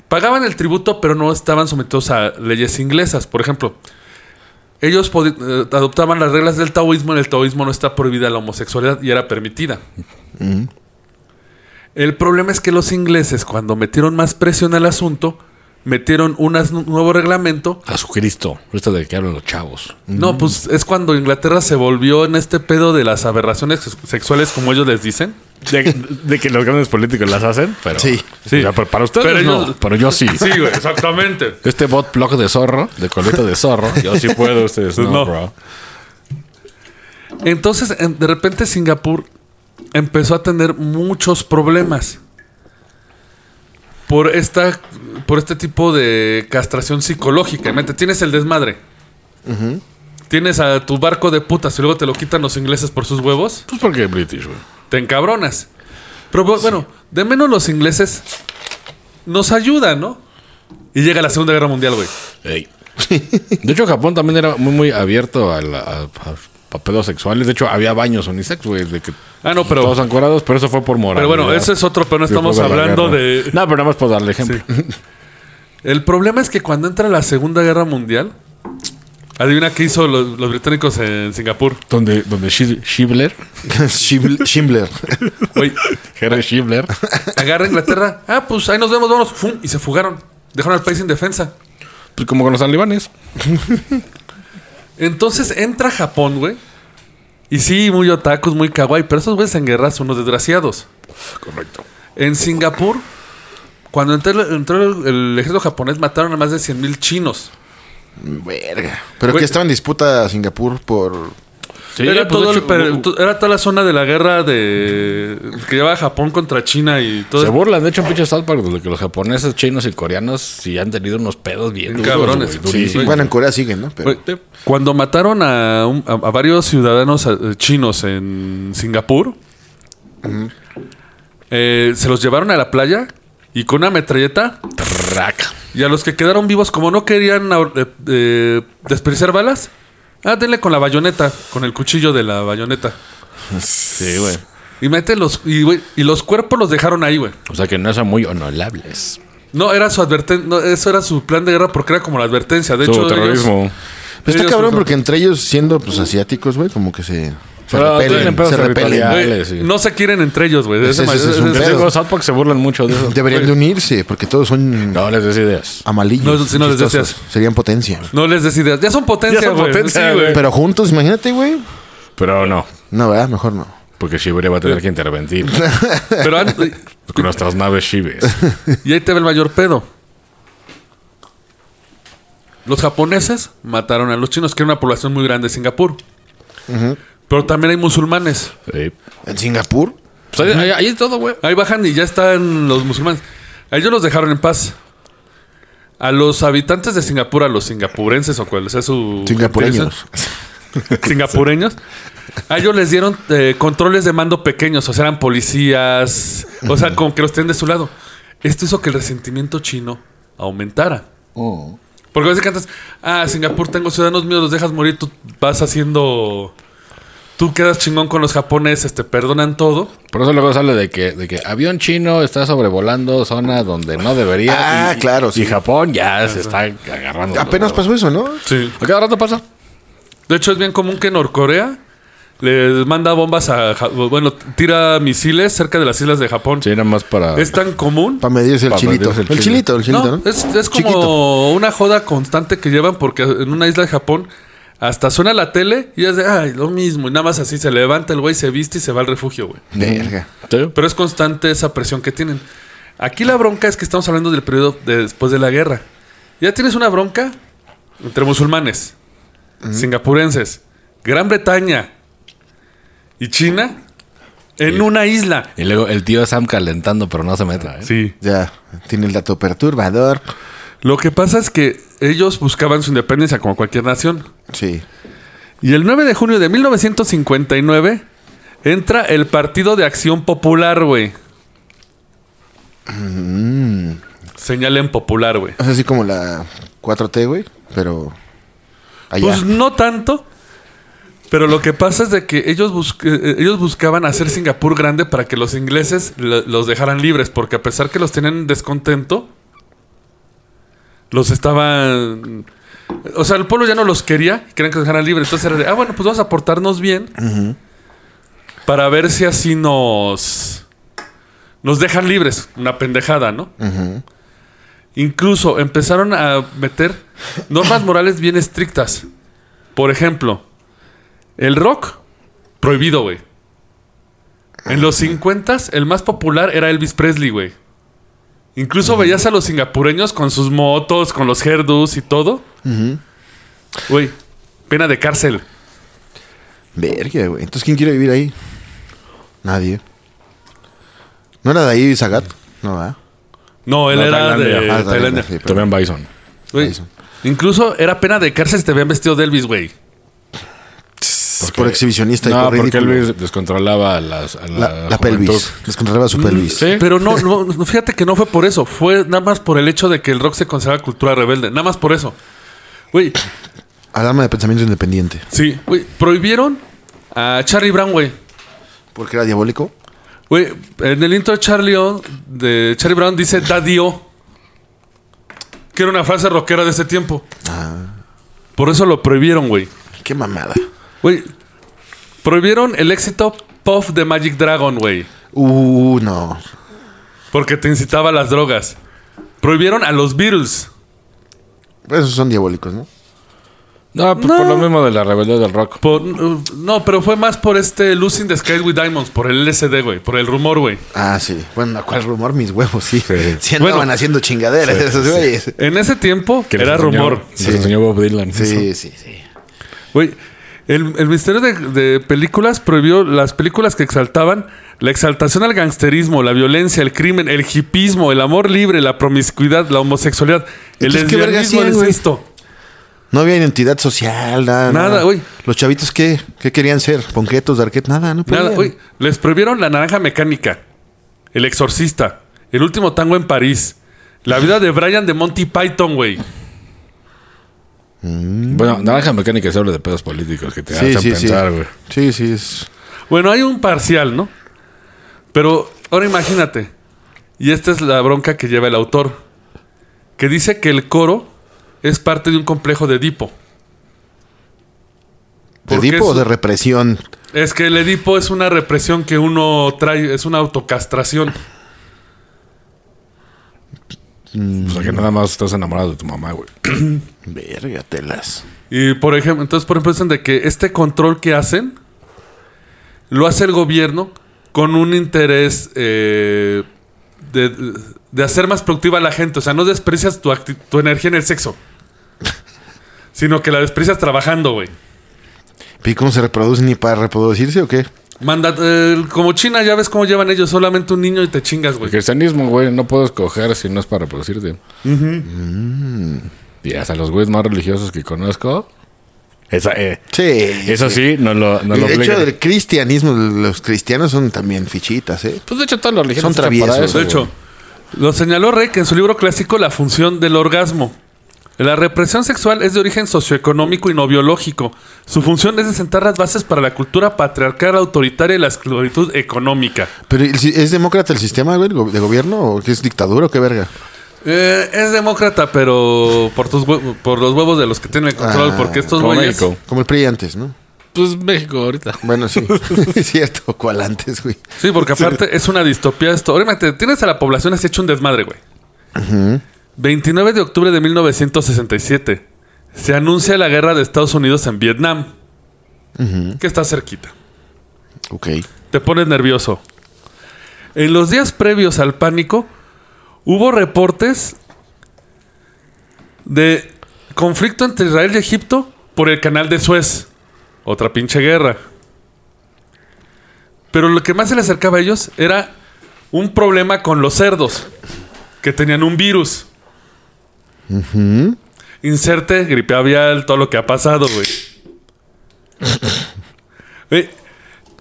Pagaban el tributo, pero no estaban sometidos a leyes inglesas. Por ejemplo, ellos eh, adoptaban las reglas del taoísmo. En el taoísmo no está prohibida la homosexualidad y era permitida. El problema es que los ingleses, cuando metieron más presión al asunto, metieron un nuevo reglamento. Jesucristo. Esto de que hablan los chavos. No, pues es cuando Inglaterra se volvió en este pedo de las aberraciones sex- sexuales, como ellos les dicen. De, de que los grandes políticos las hacen, pero. Sí. Sí. O sea, pero para ustedes Pero no, ellos- pero yo sí. Sí, güey, exactamente. Este bot blog de zorro, de coleta de zorro, yo sí puedo, ustedes no, No. bro. Entonces, en- de repente Singapur empezó a tener muchos problemas por esta por este tipo de castración psicológica. Mente, Tienes el desmadre. Tienes a tu barco de putas y luego te lo quitan los ingleses por sus huevos. Pues porque British, güey. Te encabronas. Pero bu- bueno, de menos los ingleses nos ayudan, ¿no? Y llega la Segunda Guerra Mundial, güey. Ey. De hecho, Japón también era muy, muy abierto a, la- a- a- a pedos sexuales. De hecho, había baños unisex, güey, de que Ah, no, pero todos ancorados, pero eso fue por moral. Pero bueno, ese es otro, pero no estamos hablando de... No, pero nada más por darle ejemplo. El problema es que cuando entra la Segunda Guerra Mundial, adivina qué hizo los, los británicos en Singapur. Donde, donde Schim- Schindler. Güey, Henry Schindler, agarra Inglaterra. Ah, pues ahí nos vemos, vamos. Fum, y se fugaron. Dejaron al país sin defensa. Pues como con los talibanes. Entonces entra Japón, güey. Y sí, muy otakus, muy kawaii, pero esos güeyes en guerra son unos desgraciados. Correcto. En Singapur, cuando entró, el- entró el, el ejército japonés, mataron a más de 100.000 chinos. Verga. Pero Güey. que estaba en disputa Singapur por. Sí, era, pues, todo el era toda la zona de la guerra de que llevaba Japón contra China y todo Se eso. burlan, de hecho, en pinche South Park, de que los japoneses, chinos y coreanos sí han tenido unos pedos bien duros, Cabrones. Sí, durísimos. Bueno, en Corea siguen, ¿no? Pero. Cuando mataron a, un- a- a varios ciudadanos eh, chinos en Singapur, eh, se los llevaron a la playa y con una metralleta Traca. y a los que quedaron vivos, como no querían eh, eh, desperdiciar balas, ah, denle con la bayoneta, con el cuchillo de la bayoneta. Sí, güey. Y mete los, y, güey, y los cuerpos los dejaron ahí, güey. O sea que no son muy honorables. No, era su advertencia, no, eso era su plan de guerra porque era como la advertencia. De Su hecho, ellos- terrorismo. Pero está ellos- cabrón porque entre ellos, siendo pues asiáticos, güey, como que se. Se Pero repelen. Se repelen. sí. no se quieren entre ellos, güey. Es South Park se burlan mucho de eso. Deberían de unirse porque todos son No les des ideas. amalillos. No, si no les chistosos. decías. Serían potencia. No les des ideas. Ya son potencia, güey. Sí. Pero juntos, imagínate, güey. Pero no, No, ¿verdad? Mejor no. porque Shibuya va a tener que intervenir. Pero con nuestras naves Shibes. y ahí te ve el mayor pedo. Los japoneses mataron a los chinos, que era una población muy grande de Singapur. Pero también hay musulmanes. Sí. ¿En Singapur? Pues ahí, ahí- ahí es todo, güey. Ahí bajan y ya están los musulmanes. A ellos los dejaron en paz. A los habitantes de Singapur, a los singapurenses o cuál sea su... Singapureños. singapureños. A ellos les dieron eh, controles de mando pequeños, o sea, eran policías, o sea, como que los tienen de su lado. Esto hizo que el resentimiento chino aumentara. Porque a veces cantas, ah, Singapur tengo ciudadanos míos, los dejas morir, tú vas haciendo... Tú quedas chingón con los japoneses, te perdonan todo. Por eso luego sale de que, de que avión chino está sobrevolando zona donde no debería. Ah, claro, Y sí. Japón ya se está agarrando. Apenas pasó eso, ¿no? Sí. A cada rato pasa. De hecho, es bien común que Norcorea les manda bombas a... Bueno, tira misiles cerca de las islas de Japón. Sí, nada más para. Es tan común Para medirse el Pa' chilito. medirse El, chilito, el chilito, ¿no? No, es, es como Chiquito. una joda constante que llevan porque en una isla de Japón hasta suena la tele y es de, ay, lo mismo. Y nada más así se levanta el güey, se viste y se va al refugio, güey. Verga. Sí. Pero es constante esa presión que tienen. Aquí la bronca es que estamos hablando del periodo de después de la guerra. Ya tienes una bronca entre musulmanes, singapurenses, Gran Bretaña y China en una isla. Y luego el tío Sam calentando, pero no se mete. ¿eh? Sí. Ya, tiene el dato perturbador. Lo que pasa es que ellos buscaban su independencia como cualquier nación. Sí. Y el 9 de junio de 1959 entra el Partido de Acción Popular, güey. Señalen popular, güey. Es así como la 4T, güey. Pero. Allá. Pues no tanto. Pero lo que pasa es de que ellos, bus- eh, ellos buscaban hacer Singapur grande para que los ingleses lo- los dejaran libres, porque a pesar que los tenían en descontento, los estaban... O sea, el pueblo ya no los quería, querían que los dejaran libres. Entonces era de, ah, bueno, pues vamos a portarnos bien para ver si así nos... Nos dejan libres. Una pendejada, ¿no? Incluso empezaron a meter normas morales bien estrictas. Por ejemplo, el rock, prohibido, güey. En los 50 el más popular era Elvis Presley, güey. Incluso veías a los singapureños con sus motos, con los hairdos y todo. Güey, pena de cárcel. Verga, güey. Entonces, ¿quién quiere vivir ahí? Nadie. ¿No era de ahí Zagat? No, ¿verdad? No, él No, era Tailandia. de Ah, Tailandia, Tailandia. sí, Bison. Güey. Incluso era pena de cárcel si te habían vestido de Elvis, güey. Por exhibicionista y No, por porque ridículo. Elvis descontrolaba a las, a la, La, pelvis. Descontrolaba su pelvis. Sí. Pero no, no, fíjate que no fue por eso. Fue nada más por el hecho de que el rock se considera cultura rebelde. Nada más por eso. Güey, Alarma de pensamiento independiente. sí, güey, prohibieron a Charlie Brown, güey. Porque era diabólico. Güey, en el intro de Charlie, O, de Charlie Brown dice Daddy-O. Que era una frase rockera de ese tiempo. Por eso lo prohibieron, güey. Qué mamada. Güey, prohibieron el éxito Puff de Magic Dragon, güey. Uh, no. Porque te incitaba a las drogas. prohibieron a los Beatles. Esos son diabólicos, ¿no? No, pues No. por lo mismo de la rebeldía del rock. Por- no, pero fue más por este Losing the Sky with Diamonds, por el LSD, güey, por el rumor, güey. Ah, sí. Bueno, ¿cuál rumor? Mis huevos, sí. Sí, Bueno. andaban haciendo chingaderas esos güeyes. En ese tiempo Que era enseñó- rumor. Les enseñó Bob Dylan. Sí, sí, sí. Güey, el, el Ministerio de, de Películas prohibió las películas que exaltaban la exaltación al gangsterismo, la violencia, el crimen, el hipismo, el amor libre, la promiscuidad, la homosexualidad, el Entonces, ¿qué verga lesbianismo, güey? incesto. No había identidad social, nada. Nada, güey. Los chavitos, ¿qué? ¿Qué querían ser? ¿Ponquetos, darquet? Nada, no Nada, güey. Les prohibieron la naranja mecánica, el exorcista, el último tango en París, la vida de Brian de Monty Python, güey. Bueno, Naranja Mecánica se habla de pedos políticos que te Sí, hacen sí, pensar, güey. sí. Sí, sí. Es... Bueno, hay un parcial, ¿no? Pero ahora imagínate. Y esta es la bronca que lleva el autor. Que dice que el coro es parte de un complejo de Edipo. ¿De tipo o de represión? Es que el Edipo es una represión que uno trae, es una autocastración. O sea, que nada más estás enamorado de tu mamá, güey. Verga, telas. Y por ejemplo, entonces por ejemplo dicen de que este control que hacen lo hace el gobierno con un interés eh, de, de hacer más productiva a la gente. O sea, no desprecias tu, tu energía en el sexo. Sino que la desprecias trabajando, güey. ¿Y cómo se reproducen? ¿Ni para reproducirse o qué? Manda, eh, como China, ya ves cómo llevan ellos solamente un niño y te chingas, El güey. cristianismo, güey, no puedes coger si no es para reproducirte. Mm. Y hasta los güeyes más religiosos que conozco. Esa, eh, Sí. eso sí, no lo, no lo de hecho, el cristianismo, los cristianos son también fichitas, ¿eh? Pues de hecho, todas las religiones Son para traviesos, eso, De güey. hecho, lo señaló Reck en su libro clásico La función del orgasmo. La represión sexual es de origen socioeconómico y no biológico. Su función es de sentar las bases para la cultura patriarcal autoritaria y la esclavitud económica. Pero ¿el si- ¿es demócrata el sistema, güey, de gobierno? ¿O es dictadura o qué verga? Eh, es demócrata, pero por, tus por los huevos de los que tienen el control, Ah, porque estos como güeyes... México. Como el PRI antes, ¿no? Pues México ahorita. Bueno, sí. es cierto. ¿Cuál antes, güey? Sí, porque aparte es una distopía esto. Obviamente, tienes a la población así hecho un desmadre, güey. 29 de octubre de 1967. Se anuncia la guerra de Estados Unidos en Vietnam. Que está cerquita. Ok. Te pones nervioso. En los días previos al pánico, hubo reportes de conflicto entre Israel y Egipto por el canal de Suez. Otra pinche guerra. Pero lo que más se le acercaba a ellos era un problema con los cerdos, que tenían un virus. Inserte, gripe aviar, todo lo que ha pasado, güey.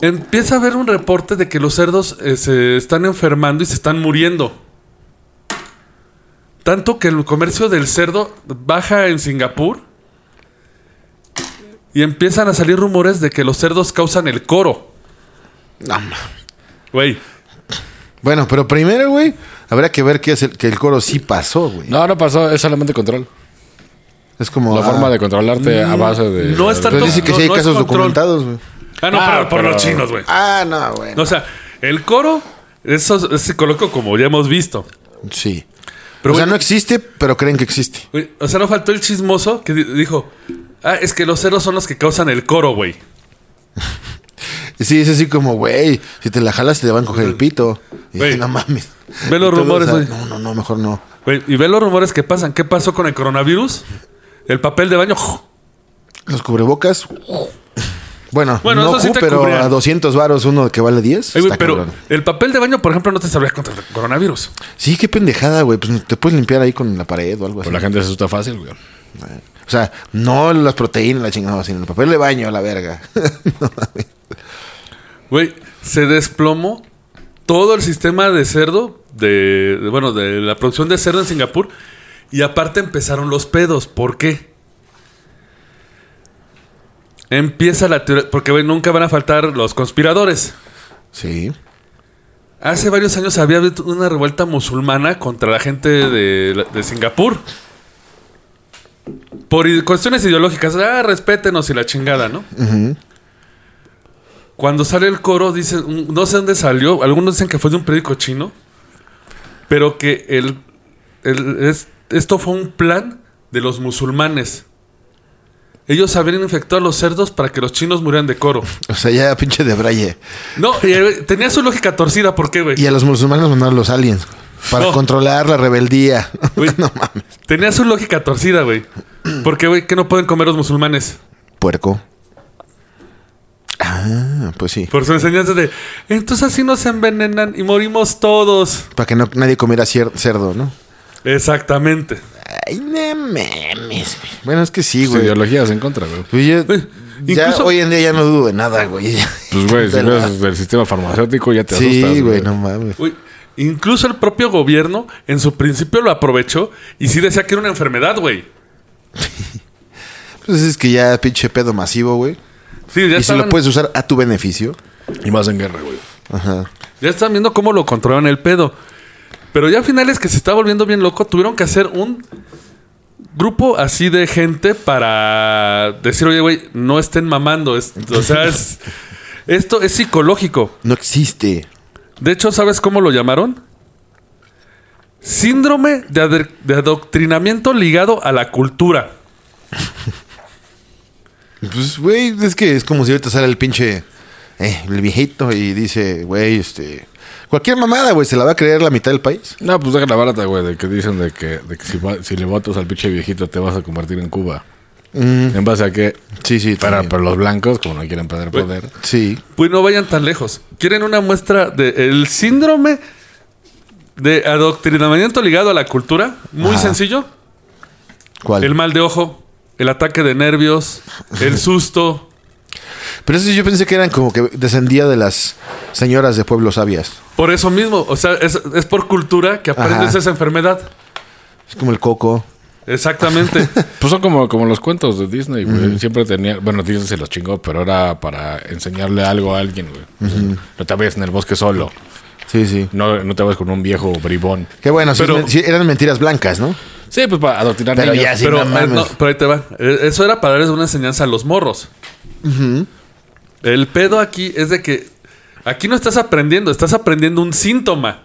Empieza a haber un reporte de que los cerdos eh, se están enfermando y se están muriendo. Tanto que el comercio del cerdo baja en Singapur. Y empiezan a salir rumores de que los cerdos causan el coro. No, Güey, bueno, pero primero, güey, habrá que ver qué es el, que el coro sí pasó, güey. No, no pasó, es solamente control. Es como. La ah, forma de controlarte a base de. no está Pero dice que no- sí hay no es casos documentados, güey. Ah, no, Ah, pero por pero- los chinos, güey. Ah, no, bueno. O sea, el coro, eso se colocó como ya hemos visto. sí. Pero, o sea, güey, no existe, pero creen que existe. Güey, O sea, no faltó el chismoso que di- dijo: Ah, es que los cerdos son los que causan el coro, güey. Y sí, es así como, güey, si te la jalas te van a coger el pito. Y Güey. no mames. Ve los Y todo, rumores, o sea, güey. No, no, no, mejor no. Güey, Y ve los rumores que pasan. ¿Qué pasó con el coronavirus? El papel de baño. Los cubrebocas. Bueno, Bueno, no eso sí ju, te pero cubrían. a 200 varos uno que vale 10. Ay, güey, está pero cabrón. el papel de baño, por ejemplo, no te servía contra el coronavirus. Sí, qué pendejada, güey. Pues te puedes limpiar ahí con la pared o algo así. Pues la gente se asusta fácil, güey. O sea, no las proteínas, la chingada, sino el papel de baño, la verga. No mames. Güey, se desplomó todo el sistema de cerdo, de, de- bueno, de la producción de cerdo en Singapur. Y aparte empezaron los pedos. ¿Por qué? Empieza la teoría, porque nunca van a faltar los conspiradores. Sí. Hace varios años había habido una revuelta musulmana contra la gente de, de Singapur. Por cuestiones ideológicas. Ah, respétenos y la chingada, ¿no? Cuando sale el coro, dicen, no sé dónde salió, algunos dicen que fue de un periódico chino, pero que el, el- es- esto fue un plan de los musulmanes. Ellos habían infectado a los cerdos para que los chinos murieran de coro. O sea, ya pinche de braille. No, y, eh, tenía su lógica torcida. ¿Por qué, güey? Y a los musulmanes mandaron los aliens. Para No. controlar la rebeldía. Güey, no mames. Tenía su lógica torcida, güey. ¿Por qué, güey? ¿Qué no pueden comer los musulmanes? Puerco. Ah, pues sí. Por su enseñanza de... Entonces así nos envenenan y morimos todos. Para que no, nadie comiera cier- cerdo, ¿no? Exactamente. Ay, no mames. Bueno, es que sí, Sus güey. ideologías en contra, güey. Pues yo- Güey, ya incluso- hoy en día ya no dudo de nada, güey. Pues, güey, si De la- ves el sistema farmacéutico ya te Sí, asustas, güey, no mames. Uy, incluso el propio gobierno en su principio lo aprovechó y sí decía que era una enfermedad, güey. Pues es que ya pinche pedo masivo, güey. Sí, ya Y si lo puedes usar a tu beneficio. Y más en guerra, güey. Ajá. ya estaban viendo cómo lo controlaban el pedo. Pero ya a finales que se está volviendo bien loco, tuvieron que hacer un grupo así de gente para decir, oye, güey, no estén mamando. Es- o sea, es- esto es psicológico. No existe. De hecho, ¿sabes cómo lo llamaron? Síndrome de, de adoctrinamiento ligado a la cultura. Pues, güey, es que es como si ahorita sale el pinche. Eh, el viejito y dice, güey, este. Cualquier mamada, güey, se la va a creer la mitad del país. No, pues deja la barata, güey, de que dicen de que, de que si, va- si le votas al pinche viejito te vas a convertir en Cuba. ¿En base a qué? Sí, sí, Para, para los blancos, como no quieren perder poder. Sí. Pues no vayan tan lejos. ¿Quieren una muestra del síndrome de adoctrinamiento ligado a la cultura? Muy Ajá. sencillo. ¿Cuál? El mal de ojo, el ataque de nervios, el susto. Pero eso yo pensé que eran como que descendía de las señoras de pueblos sabias. Por eso mismo, o sea, es, es por cultura que aprendes Ajá. esa enfermedad. Es como el coco. Exactamente. Pues son como, como los cuentos de Disney, güey. Siempre tenía... Bueno, Disney se los chingó, pero era para enseñarle algo a alguien, güey. O sea, No te vayas en el bosque solo. Sí, sí. No, no te vayas con un viejo bribón. Qué bueno, Pero- es sí, eran mentiras blancas, ¿no? Sí, pues para adoctrinar Pero niños. ya sí, pero, no eh, mames. no, pero ahí te va. Eh, Eso era para darles una enseñanza a los morros. El pedo aquí es de que aquí no estás aprendiendo, estás aprendiendo un síntoma.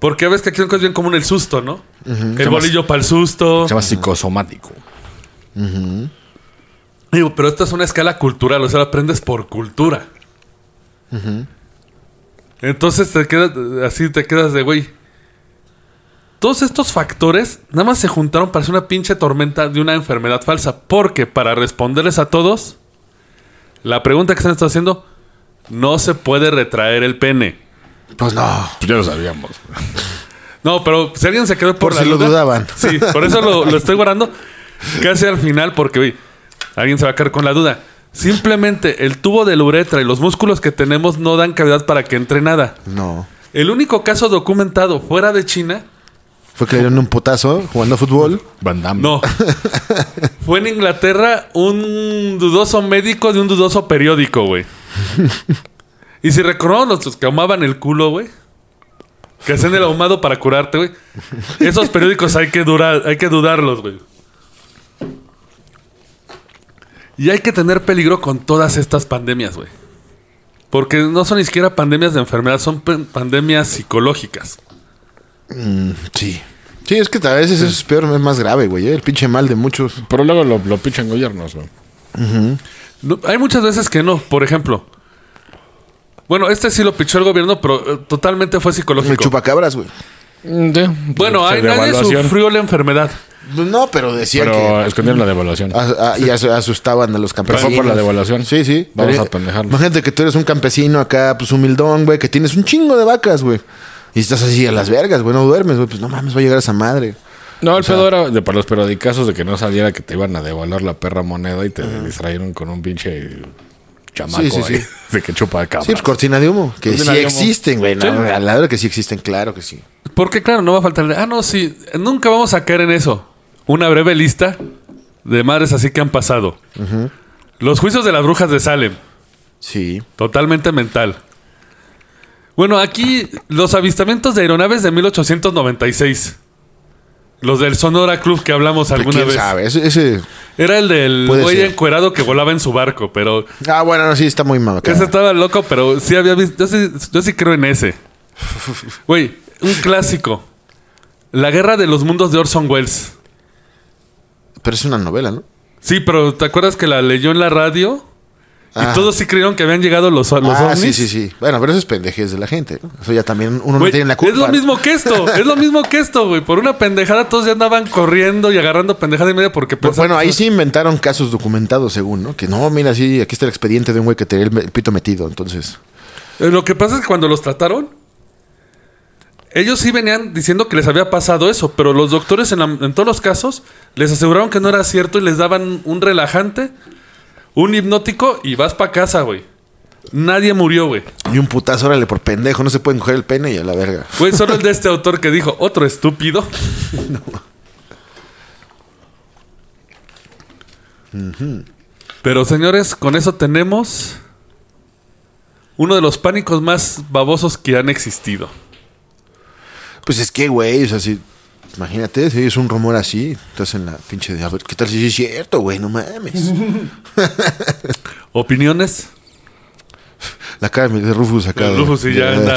Porque ves que aquí son cosas bien común el susto, ¿no? El bolillo para el susto. Se llama psicosomático. Digo, pero esto es una escala cultural, o sea, lo aprendes por cultura. Entonces te quedas, así te quedas de güey. Todos estos factores nada más se juntaron para hacer una pinche tormenta de una enfermedad falsa. Porque para responderles a todos, la pregunta que están haciendo, no se puede retraer el pene. Pues no. Pues ya lo sabíamos. No, pero si alguien se quedó por, Por la si lo duda- dudaban. Sí, por eso lo, lo estoy guardando casi al final, porque oye, alguien se va a quedar con la duda. Simplemente el tubo de la uretra y los músculos que tenemos no dan cavidad para que entre nada. No. El único caso documentado fuera de China, Fue que le dieron un putazo jugando fútbol. Van Damme. no. Fue en Inglaterra un dudoso médico de un dudoso periódico, güey. Y si recordamos los que ahumaban el culo, güey. Que hacen el ahumado para curarte, güey. Esos periódicos hay que durar, hay que dudarlos, güey. Y hay que tener peligro con todas estas pandemias, güey. Porque no son ni siquiera pandemias de enfermedad, son pandemias psicológicas. Sí. Sí, es que a veces eso es peor, es más grave, güey. ¿eh? El pinche mal de muchos. Pero luego lo, lo pichan gobiernos, güey. No, hay muchas veces que no. Por ejemplo, bueno, este sí lo pichó el gobierno, pero eh, totalmente fue El psicológico. chupacabras, güey. Mm, sí. Bueno, nadie sufrió la enfermedad. Pues No, pero decían Pero que. escondieron la devaluación. a- a- y as- asustaban a los Pero campesinos. fue por la devaluación. Sí, sí. Vamos Pero- a pendejarnos. Imagínate que tú eres un campesino acá, pues humildón, güey, que tienes un chingo de vacas, güey. Y estás así a las vergas, güey, no duermes, güey. Pues no mames, va a llegar esa madre. No, el pedo era de para los periodicazos de que no saliera que te iban a devaluar la perra moneda y te distrayeron con un pinche chamaco Sí, sí, ahí sí. de que chupa de cabra. Sí, pues cortina de humo. Que Cortina sí humo. existen, güey. no, Sí. A la verdad que sí existen, claro que sí. Porque, claro, no va a faltar. Ah, no, sí. Nunca vamos a caer en eso. Una breve lista de madres así que han pasado. Los juicios de las brujas de Salem. Sí. Totalmente mental. Bueno, aquí los avistamientos de aeronaves de 1896. Los del Sonora Club que hablamos alguna ¿Quién vez. sabe? Ese, ese- Era el del güey encuerado que volaba en su barco, pero Ah, bueno, no, sí, está muy mal. ese estaba loco, pero sí había visto. Yo sí, yo sí creo en ese. Güey, un clásico. La guerra de los mundos de Orson Welles. Pero es una novela, ¿no? Sí, pero ¿te acuerdas que la leyó en la radio? Ah. Y todos sí creyeron que habían llegado los, los ah, ovnis. sí, sí, sí. Bueno, pero eso es pendejez de la gente, ¿no? Eso ya también uno no Güey, tiene la culpa. es lo mismo que esto, es lo mismo que esto, güey. Por una pendejada todos ya andaban corriendo y agarrando pendejada y media porque Pues, bueno, ahí sí inventaron casos documentados, según, ¿no? Que no, mira, sí, aquí está el expediente de un güey que tenía el pito metido, entonces. Eh, Lo que pasa es que cuando los trataron, ellos sí venían diciendo que les había pasado eso, pero los doctores en, la- en todos los casos les aseguraron que no era cierto y les daban un relajante, un hipnótico y vas para casa, güey. Nadie murió, güey. Y un putazo, órale, por pendejo, no se pueden coger el pene y a la verga. Fue solo el de este autor que dijo, otro estúpido. Pero señores, con eso tenemos uno de los pánicos más babosos que han existido. Pues es que, güey, o sea, si. Imagínate, si es un rumor así, estás en la pinche de. A ver, ¿qué tal si es cierto, güey? No mames. ¿Opiniones? La cara de Rufus acá. De- Rufus sí ya anda.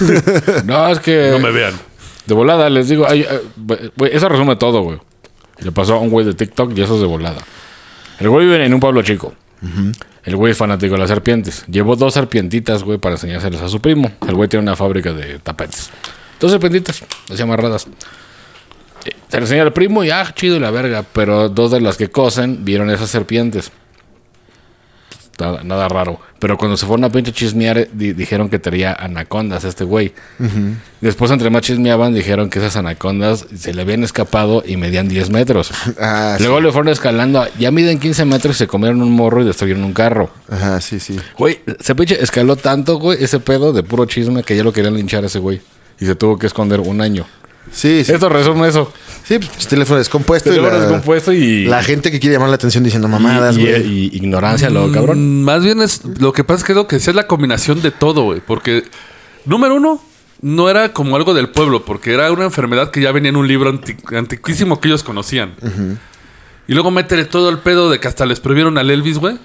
No, es que. No me vean. De volada, les digo. ay, eh, güey, eso resume todo, güey. Le pasó a un güey de TikTok y eso es de volada. El güey vive en un pueblo chico. El güey es fanático de las serpientes. Llevó dos serpientitas, güey, para enseñárselas a su primo. El güey tiene una fábrica de tapetes. Dos serpientitas, así amarradas. Eh, Se le enseña al primo y, ah, chido y la verga. Pero dos de las que cosen vieron esas serpientes. Nada, nada raro. Pero cuando se fueron a pinche chismear, eh, di- dijeron que tenía anacondas este güey. Después, entre más chismeaban, dijeron que esas anacondas se le habían escapado y medían 10 metros. Ah, sí. Luego le fueron escalando. Ya miden 15 metros y se comieron un morro y destruyeron un carro. Ajá, sí, sí. Güey, se pinche escaló tanto, güey, ese pedo de puro chisme que ya lo querían linchar a ese güey. Y se tuvo que esconder un año. Sí, sí. Esto resume eso. Sí, pues, teléfono descompuesto. y Teléfono la, descompuesto y. la gente que quiere llamar la atención diciendo mamadas, y, güey. y- y ignorancia, lo cabrón. Mm, Más bien es. Lo que pasa es que creo que sí es la combinación de todo, güey. Porque, número uno, no era como algo del pueblo, porque era una enfermedad que ya venía en un libro anti- antiquísimo que ellos conocían. Y luego métele todo el pedo de que hasta les prohibieron al Elvis, güey.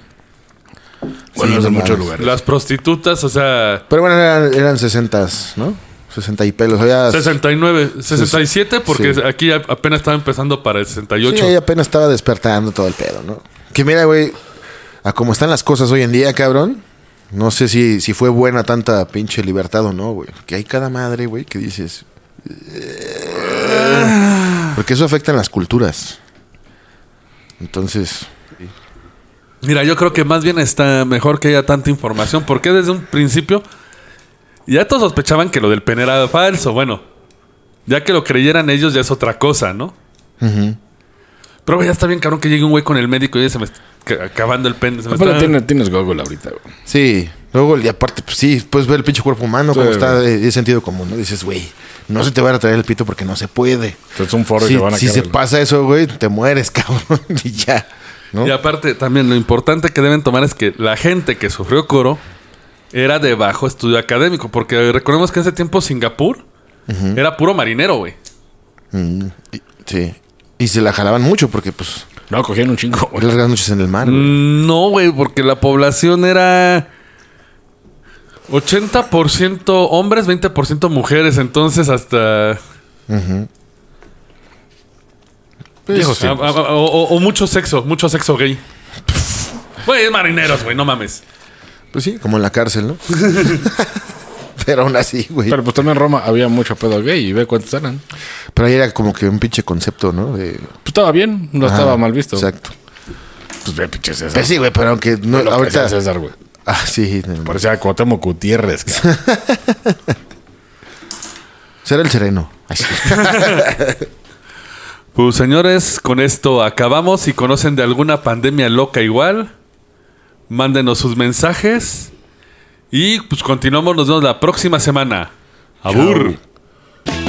Bueno, Sí, es de no muchos lugares. Las prostitutas, o sea. Pero bueno, eran, eran 60, ¿no? 60 y pelos. Ya, 69, 67, porque Sí. aquí apenas estaba empezando para el 68. Sí, ahí apenas estaba despertando todo el pedo, ¿no? Que mira, güey, a cómo están las cosas hoy en día, cabrón. No sé si, si fue buena tanta pinche libertad o no, güey. Que hay cada madre, güey, que dices. "Eh". Porque eso afecta en las culturas. Entonces, Mira, yo creo que más bien está mejor que haya tanta información, porque desde un principio ya todos sospechaban que lo del pene era falso. Bueno, ya que lo creyeran ellos ya es otra cosa, ¿no? Pero güey, ya está bien cabrón que llegue un güey con el médico y ya se me está ca- acabando el pene. se me Aparte, está- tienes, tienes Google ahorita, güey. sí. Luego, y aparte, pues sí, puedes ver el pinche cuerpo humano, Sí, como está de, de sentido común, ¿no? Dices, güey, no se te va a traer el pito porque no se puede. Es un foro y Si, te van a si se el- pasa eso, güey, te mueres, cabrón. y ya. ¿no? Y aparte, también lo importante que deben tomar es que la gente que sufrió coro era de bajo estudio académico, porque recordemos que en ese tiempo Singapur era puro marinero, güey. Mm, y- sí. Y se la jalaban mucho porque, pues, No, cogían un chingo, güey. largas noches en el mar, güey. Mm, No, güey, porque la población era 80% hombres, 20% mujeres, entonces hasta... Tiempos. a- a- o, o mucho sexo, mucho sexo gay. Güey, es marineros, güey, no mames. Pues sí, como en la cárcel, ¿no? Pero aún así, güey. Pero pues también en Roma había mucho pedo gay y ve cuántos eran. Pero ahí era como que un pinche concepto, ¿no? De... Pues estaba bien, no Ajá, estaba mal visto. Exacto. Pues ve, pinche César. Pues sí, güey, pero aunque no, que ahorita... César, güey. Ah, sí. no, Parecía Cuauhtémoc Gutiérrez. Será el sereno. Pues señores, con esto acabamos. Si conocen de alguna pandemia loca igual, mándenos sus mensajes. Y pues continuamos, nos vemos la próxima semana. Abur.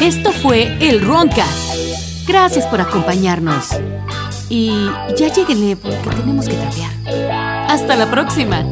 Esto fue el Roncast. Gracias por acompañarnos. Y ya lleguenle porque tenemos que trapear. Hasta la próxima.